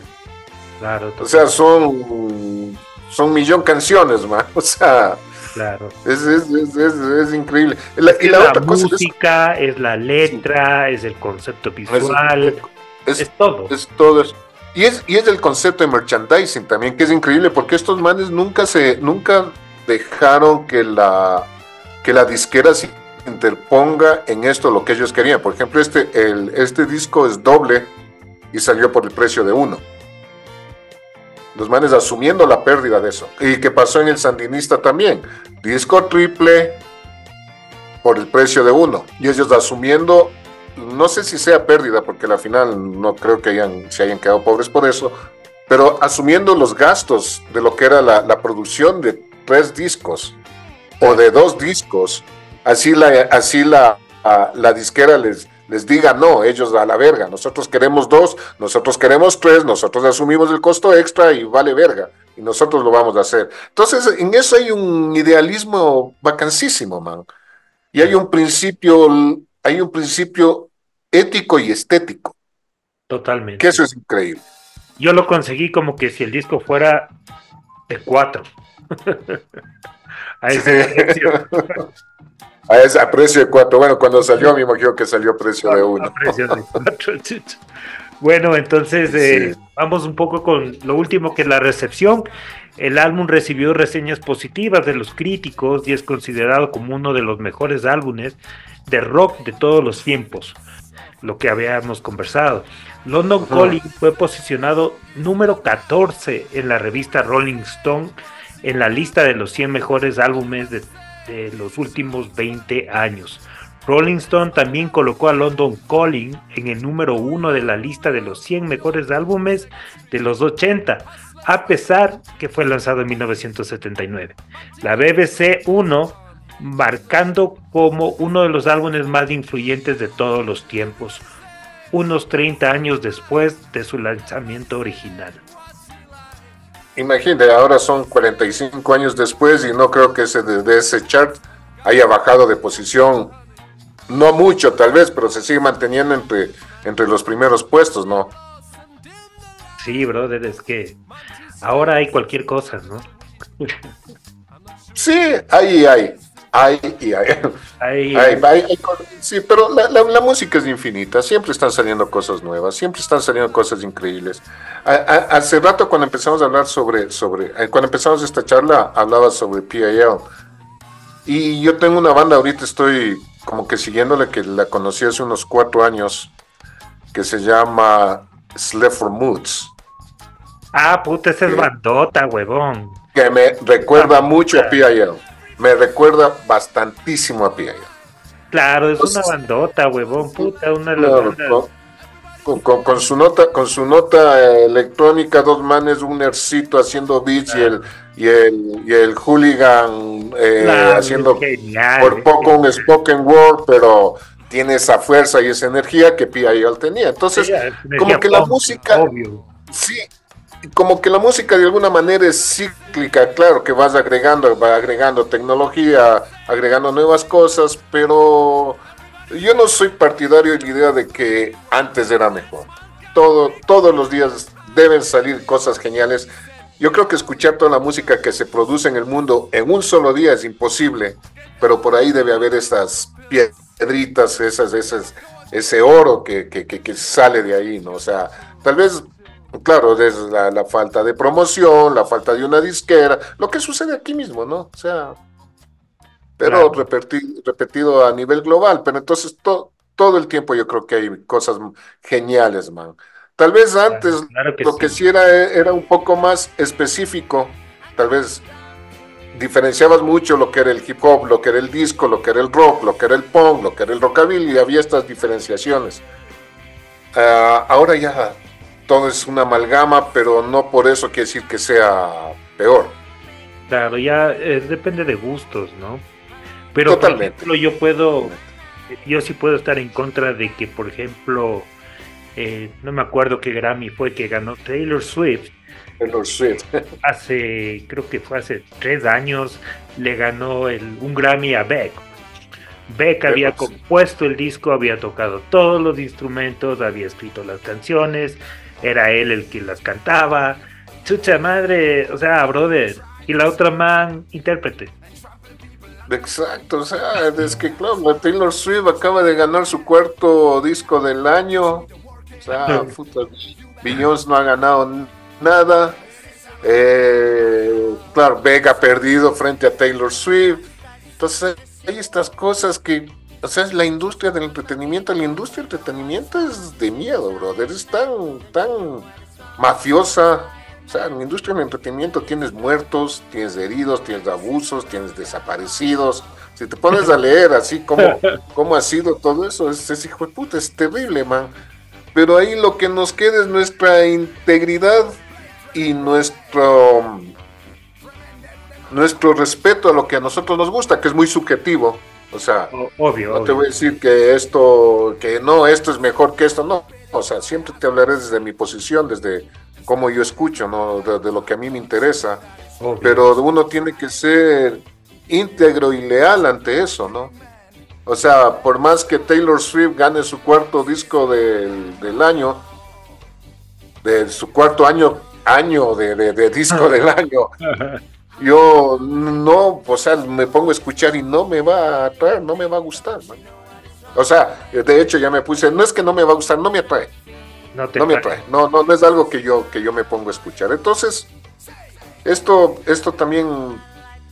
Claro. O sea, son, son millón canciones, man. O sea, claro. es, es, es, es increíble. La, y la, otra música, es, la letra, es el concepto visual, es, todo. Es todo eso. Y es, y es el concepto de merchandising también, que es increíble, porque estos manes nunca se, nunca dejaron que la, que la disquera se interponga en esto lo que ellos querían. Por ejemplo, este, el, este disco es doble y salió por el precio de uno. Los manes asumiendo la pérdida de eso. Y que pasó en el Sandinista también. Disco triple por el precio de uno. Y ellos asumiendo, no sé si sea pérdida, porque al final no creo que hayan, se hayan quedado pobres por eso, pero asumiendo los gastos de lo que era la, producción de tres discos o de dos discos, así la, así la, la disquera les, les diga no, ellos a la verga, nosotros queremos dos, nosotros queremos tres, nosotros asumimos el costo extra y vale verga, y nosotros lo vamos a hacer. Entonces, en eso hay un idealismo vacancísimo, man. Y hay un principio, hay un principio ético y estético. Totalmente. Que eso es increíble. Yo lo conseguí como que si el disco fuera de cuatro. a ese A, ese, a precio de cuatro. Bueno, cuando salió, me imagino que salió a precio de uno. A precio de cuatro, Bueno, entonces eh, vamos un poco con lo último que es la recepción. El álbum recibió reseñas positivas de los críticos y es considerado como uno de los mejores álbumes de rock de todos los tiempos, lo que habíamos conversado. London Calling fue posicionado número 14 en la revista Rolling Stone en la lista de los 100 mejores álbumes de, de los últimos 20 años. Rolling Stone también colocó a London Calling en el número uno de la lista de los 100 mejores álbumes de los 80, a pesar que fue lanzado en 1979. La BBC 1 marcando como uno de los álbumes más influyentes de todos los tiempos, unos 30 años después de su lanzamiento original. Imagínate, ahora son 45 años después y no creo que ese de ese chart haya bajado de posición no mucho tal vez, pero se sigue manteniendo entre, entre los primeros puestos, ¿no? Sí, brother, es que ahora hay cualquier cosa, ¿no? sí, ahí hay. Hay y hay. sí, pero la, música es infinita, siempre están saliendo cosas nuevas, siempre están saliendo cosas increíbles. hace rato cuando empezamos a hablar sobre, sobre, eh, cuando empezamos esta charla, hablaba sobre PIL. Y yo tengo una banda, ahorita estoy como que siguiéndole, que la conocí hace unos cuatro años, que se llama Slave for Moods. Ah, puta, esa es bandota, huevón. Que me recuerda mucho a PIL. Me recuerda bastantísimo a PIL. Claro, es una bandota, huevón, puta, una de las con, su nota, con su nota electrónica, dos manes, un ercito haciendo beats y el y el, y el hooligan eh, haciendo por poco un spoken word, pero tiene esa fuerza y esa energía que P.I.L. tenía. Entonces, como que la música, sí, como que la música de alguna manera es cíclica, claro que vas agregando, va agregando tecnología, agregando nuevas cosas, pero yo no soy partidario de la idea de que antes era mejor. Todo, todos los días deben salir cosas geniales yo creo que escuchar toda la música que se produce en el mundo en un solo día es imposible, pero por ahí debe haber esas piedritas, esas, esas, ese oro que, que, sale de ahí, ¿no? O sea, tal vez, claro, es la, falta de promoción, la falta de una disquera, lo que sucede aquí mismo, ¿no? O sea, pero repetido, a nivel global, pero entonces todo el tiempo yo creo que hay cosas geniales, man. Tal vez antes lo que sí era, era un poco más específico, tal vez diferenciabas mucho lo que era el hip hop, lo que era el disco, lo que era el rock, lo que era el punk, lo que era el rockabilly, y había estas diferenciaciones. Ah, ahora ya todo es una amalgama, pero no por eso quiere decir que sea peor. Claro, ya eh, depende de gustos, ¿no? Pero Totalmente. por ejemplo, yo puedo, yo sí puedo estar en contra de que, por ejemplo, eh, no me acuerdo qué Grammy fue que ganó Taylor Swift. Taylor Swift. hace, creo que fue hace tres años, le ganó el, un Grammy a Beck. Beck había compuesto el disco, había tocado todos los instrumentos, había escrito las canciones, era él el que las cantaba. Chucha madre, o sea, brother. Y la otra man, intérprete. Exacto, o sea, es que claro, Taylor Swift acaba de ganar su cuarto disco del año. O sea, puta, no ha ganado nada. Eh, claro, Vega ha perdido frente a Taylor Swift. Entonces, hay estas cosas que, o sea, es la industria del entretenimiento. La industria del entretenimiento es de miedo, brother. Es tan, tan mafiosa. O sea, en la industria del entretenimiento tienes muertos, tienes heridos, tienes abusos, tienes desaparecidos. Si te pones a leer así como cómo ha sido todo eso, es, es hijo de puta, es terrible, man pero ahí lo que nos queda es nuestra integridad y nuestro nuestro respeto a lo que a nosotros nos gusta, que es muy subjetivo. O sea, obvio, no te voy a decir que esto, que no, esto es mejor que esto, no. O sea, siempre te hablaré desde mi posición, desde cómo yo escucho, ¿no? De, lo que a mí me interesa. Pero uno tiene que ser íntegro y leal ante eso, ¿no? O sea, por más que Taylor Swift gane su cuarto disco del, año, de su cuarto año, año de, disco del año, yo no, o sea, me pongo a escuchar y no me va a atraer, no me va a gustar. O sea, de hecho ya me puse, no es que no me va a gustar, no me atrae. No, no me atrae. No, no, no es algo que yo, que yo me pongo a escuchar. Entonces, esto, esto también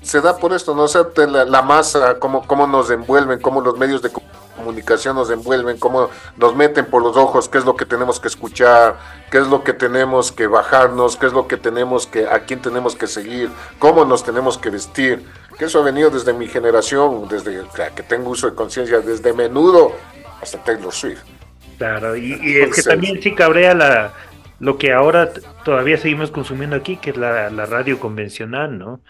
se da por esto, ¿no? O sea, la, masa, cómo, cómo nos envuelven, cómo los medios de comunicación nos envuelven, cómo nos meten por los ojos, qué es lo que tenemos que escuchar, qué es lo que tenemos que bajarnos, qué es lo que tenemos que, a quién tenemos que seguir, cómo nos tenemos que vestir. Que eso ha venido desde mi generación, desde que tengo uso de conciencia, desde menudo hasta Taylor Swift. Claro, y, es que también sí cabrea la, lo que ahora todavía seguimos consumiendo aquí, que es la, la radio convencional, ¿no?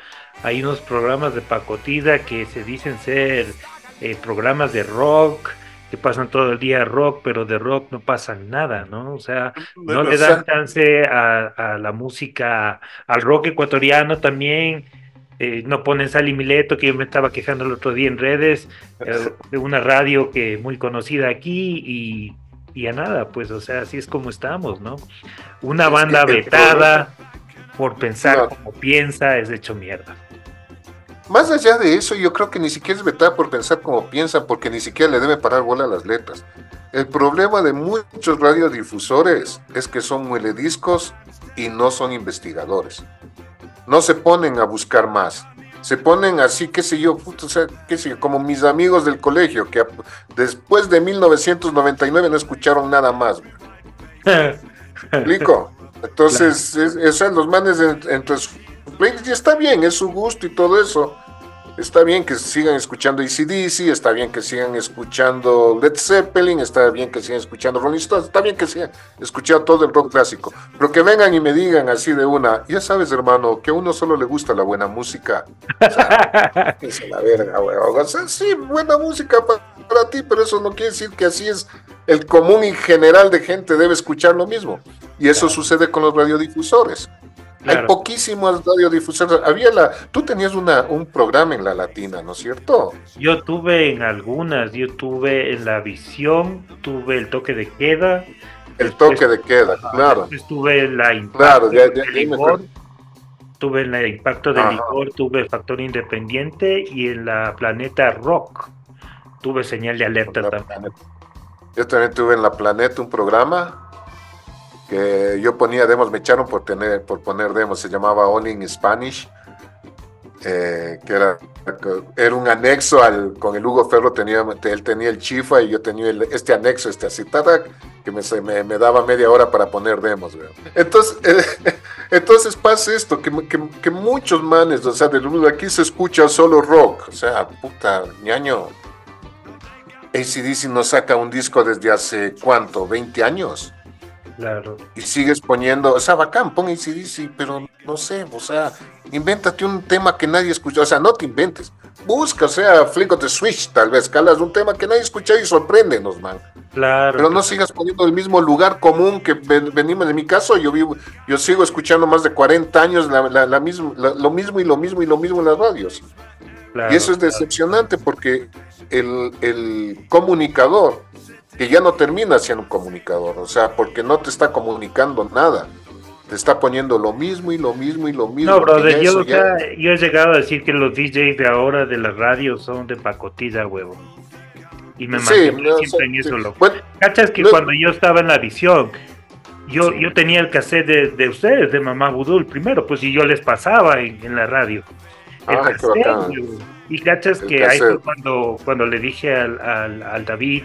Hay unos programas de pacotida que se dicen ser eh, programas de rock, que pasan todo el día rock, pero de rock no pasan nada, ¿no? O sea, no le dan chance a, la música, al rock ecuatoriano también. Eh, no ponen Sally Mileto, que yo me estaba quejando el otro día en redes, eh, de una radio que muy conocida aquí y, y, a nada, pues, o sea, así es como estamos, ¿no? Una banda vetada por pensar como piensa es hecho mierda. Más allá de eso, yo creo que ni siquiera es vetada por pensar como piensa, porque ni siquiera le debe parar bola a las letras. El problema de muchos radiodifusores es que son muelediscos y no son investigadores. No se ponen a buscar más. Se ponen así, qué sé yo, o sea, qué sé yo, como mis amigos del colegio, que después de 1999 no escucharon nada más. ¿Explico? Entonces, esos los manes entre su y está bien, es su gusto y todo eso. Está bien que sigan escuchando ACDC, está bien que sigan escuchando Led Zeppelin, está bien que sigan escuchando Rolling Stones, está bien que sigan escuchando todo el rock clásico. Pero que vengan y me digan así de una, ya sabes, hermano, que a uno solo le gusta la buena música. O sea, es la verga, O sea, sí, buena música para ti, pero eso no quiere decir que así es el común y general de gente debe escuchar lo mismo. Y eso sucede con los radiodifusores. Hay poquísimos radiodifusores. Había la, tú tenías una, un programa en la latina, ¿no es cierto? Yo tuve en algunas, yo tuve en la visión, tuve el toque de queda. El toque de queda, claro. Estuve en la impacto claro, ya, tuve en la impacto del licor, tuve factor independiente y en la planeta rock tuve señal de alerta también. Yo también tuve en la planeta un programa que yo ponía demos, me echaron por, tener, por poner demos, se llamaba Only in Spanish, eh, que era, era un anexo al, con el Hugo Ferro, tenía, él tenía el chifa y yo tenía este anexo, este acitarak, que me, me, daba media hora para poner demos. Entonces, entonces pasa esto, que, que, muchos manes, o sea, de aquí se escucha solo rock, o sea, puta, ñaño. ACDC no saca un disco desde hace cuánto, 20 años. Claro. Y sigues poniendo, o sea, bacán, pon ACDC, pero no sé, o sea, invéntate un tema que nadie escuchó, o sea, no te inventes. Busca, o sea, Flick the Switch, tal vez, calas un tema que nadie escuchó y sorpréndenos, man. Claro. Pero no sigas poniendo el mismo lugar común que venimos. En mi caso, yo vivo, yo sigo escuchando más de 40 años la, la, mismo, lo mismo y lo mismo y lo mismo en las radios. y eso es decepcionante porque el, el comunicador que ya no termina siendo un comunicador, o sea, porque no te está comunicando nada. Te está poniendo lo mismo y lo mismo y lo mismo. No, brother, yo, yo he llegado a decir que los DJs de ahora de la radio son de pacotilla, huevo. Y me mantengo siempre en eso. Lo... ¿Cachas que cuando yo estaba en la visión, yo, yo tenía el cassette de, de ustedes, de Mamá Budul, primero, pues y yo les pasaba en, la radio. El ah, cassette, y cachas que ahí fue cuando, cuando le dije al, al, al David,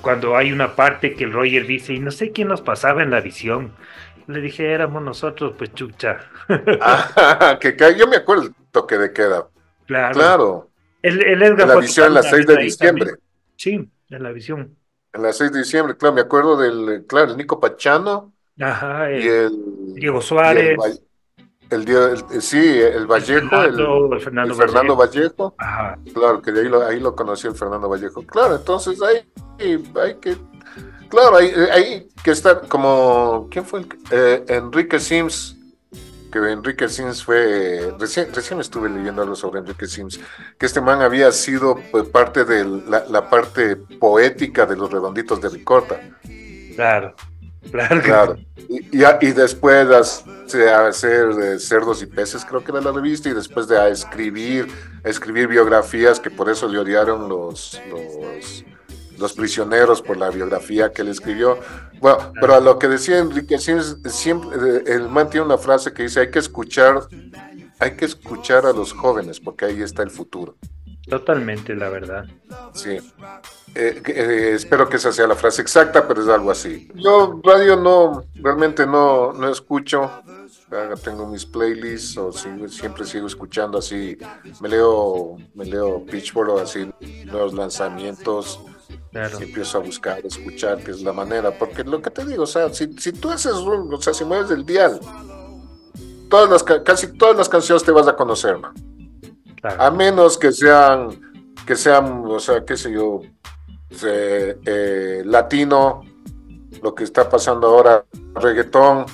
cuando hay una parte que el Roger dice, y no sé quién nos pasaba en la visión. Le dije, éramos nosotros, pues chucha. Ah, que yo me acuerdo el toque de queda. Claro. Claro. El, en la visión en la 6 de diciembre. Sí, en la visión. En la 6 de diciembre, claro, me acuerdo del, claro, el Nico Pachano. Ajá, y el Diego Suárez. El, sí, el Vallejo, el, Fernando, Vallejo. Claro, que ahí lo, ahí lo conocí el Fernando Vallejo. Claro, entonces hay, hay que. Claro, hay, que estar como. ¿Quién fue? Eh, Enrique Sims. Que Enrique Sims fue. Recién, recién estuve leyendo algo sobre Enrique Sims. Que este man había sido pues, parte de la, la parte poética de los redonditos de Ricorta. Claro. Claro. claro. Y, y, después de hacer cerdos y peces, creo que era la revista, y después de escribir, escribir biografías, que por eso le odiaron los, los, Los Prisioneros por la biografía que él escribió. Bueno, pero a lo que decía Enrique, siempre, eh, el man tiene una frase que dice, hay que escuchar, hay que escuchar a los jóvenes porque ahí está el futuro. Totalmente, la verdad. Sí. Eh, eh, espero que esa sea la frase exacta, pero es algo así. Yo radio no, realmente no, no escucho. Tengo mis playlists o siempre sigo escuchando así. Me leo, me leo Pitchfork así, nuevos lanzamientos. empiezo a buscar, escuchar, que es la manera. Porque lo que te digo, o sea, si, si tú haces, o sea, si mueves el dial, todas las, casi todas las canciones te vas a conocer, man. A menos que sean, que sean, o sea, qué sé yo, eh, latino, lo que está pasando ahora, reggaetón.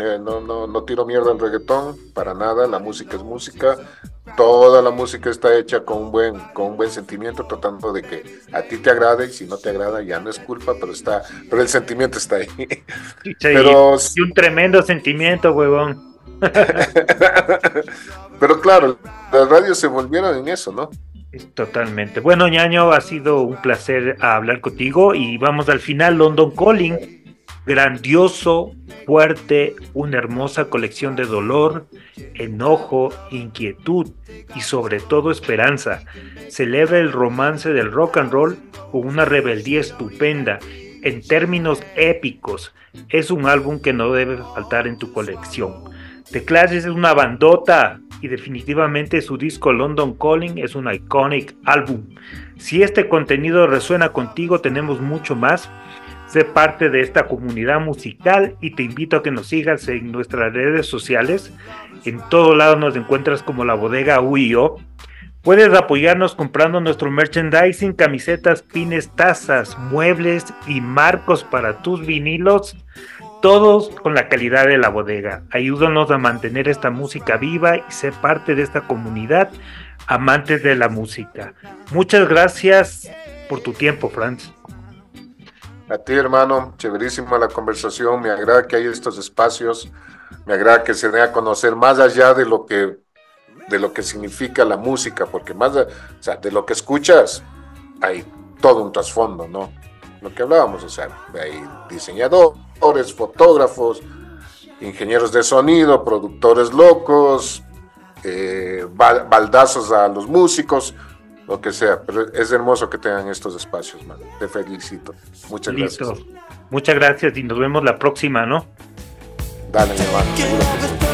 Eh, no, no, no tiro mierda al reggaetón, para nada, la música es música, toda la música está hecha con un buen, con un buen sentimiento, tratando de que a ti te agrade, y si no te agrada ya no es culpa, pero está, pero el sentimiento está ahí. pero, y un tremendo sentimiento, huevón. Pero claro, las radios se volvieron en eso, ¿no? Totalmente. Bueno, ñaño, ha sido un placer hablar contigo y vamos al final, London Calling. Grandioso, fuerte, una hermosa colección de dolor, enojo, inquietud y sobre todo esperanza. Celebra el romance del rock and roll con una rebeldía estupenda en términos épicos. Es un álbum que no debe faltar en tu colección. The Clash es una bandota y definitivamente su disco London Calling es un iconic álbum. Si este contenido resuena contigo, tenemos mucho más. Sé parte de esta comunidad musical y te invito a que nos sigas en nuestras redes sociales. En todo lado nos encuentras como la bodega UIO. Puedes apoyarnos comprando nuestro merchandising, camisetas, pines, tazas, muebles y marcos para tus vinilos todos con la calidad de la bodega. Ayúdanos a mantener esta música viva y ser parte de esta comunidad amantes de la música. Muchas gracias por tu tiempo, Franz. A ti, hermano, chéverísima la conversación. Me agrada que hay estos espacios. Me agrada que se dé a conocer más allá de lo que de lo que significa la música, porque más de, de lo que escuchas hay todo un trasfondo, ¿no? Lo que hablábamos, o sea, hay diseñador, fotógrafos, ingenieros de sonido, productores locos, eh, baldazos a los músicos, lo que sea. Pero es hermoso que tengan estos espacios, man. Te felicito. Muchas Listo. gracias. Muchas gracias y nos vemos la próxima, ¿no? Dale, mi hermano.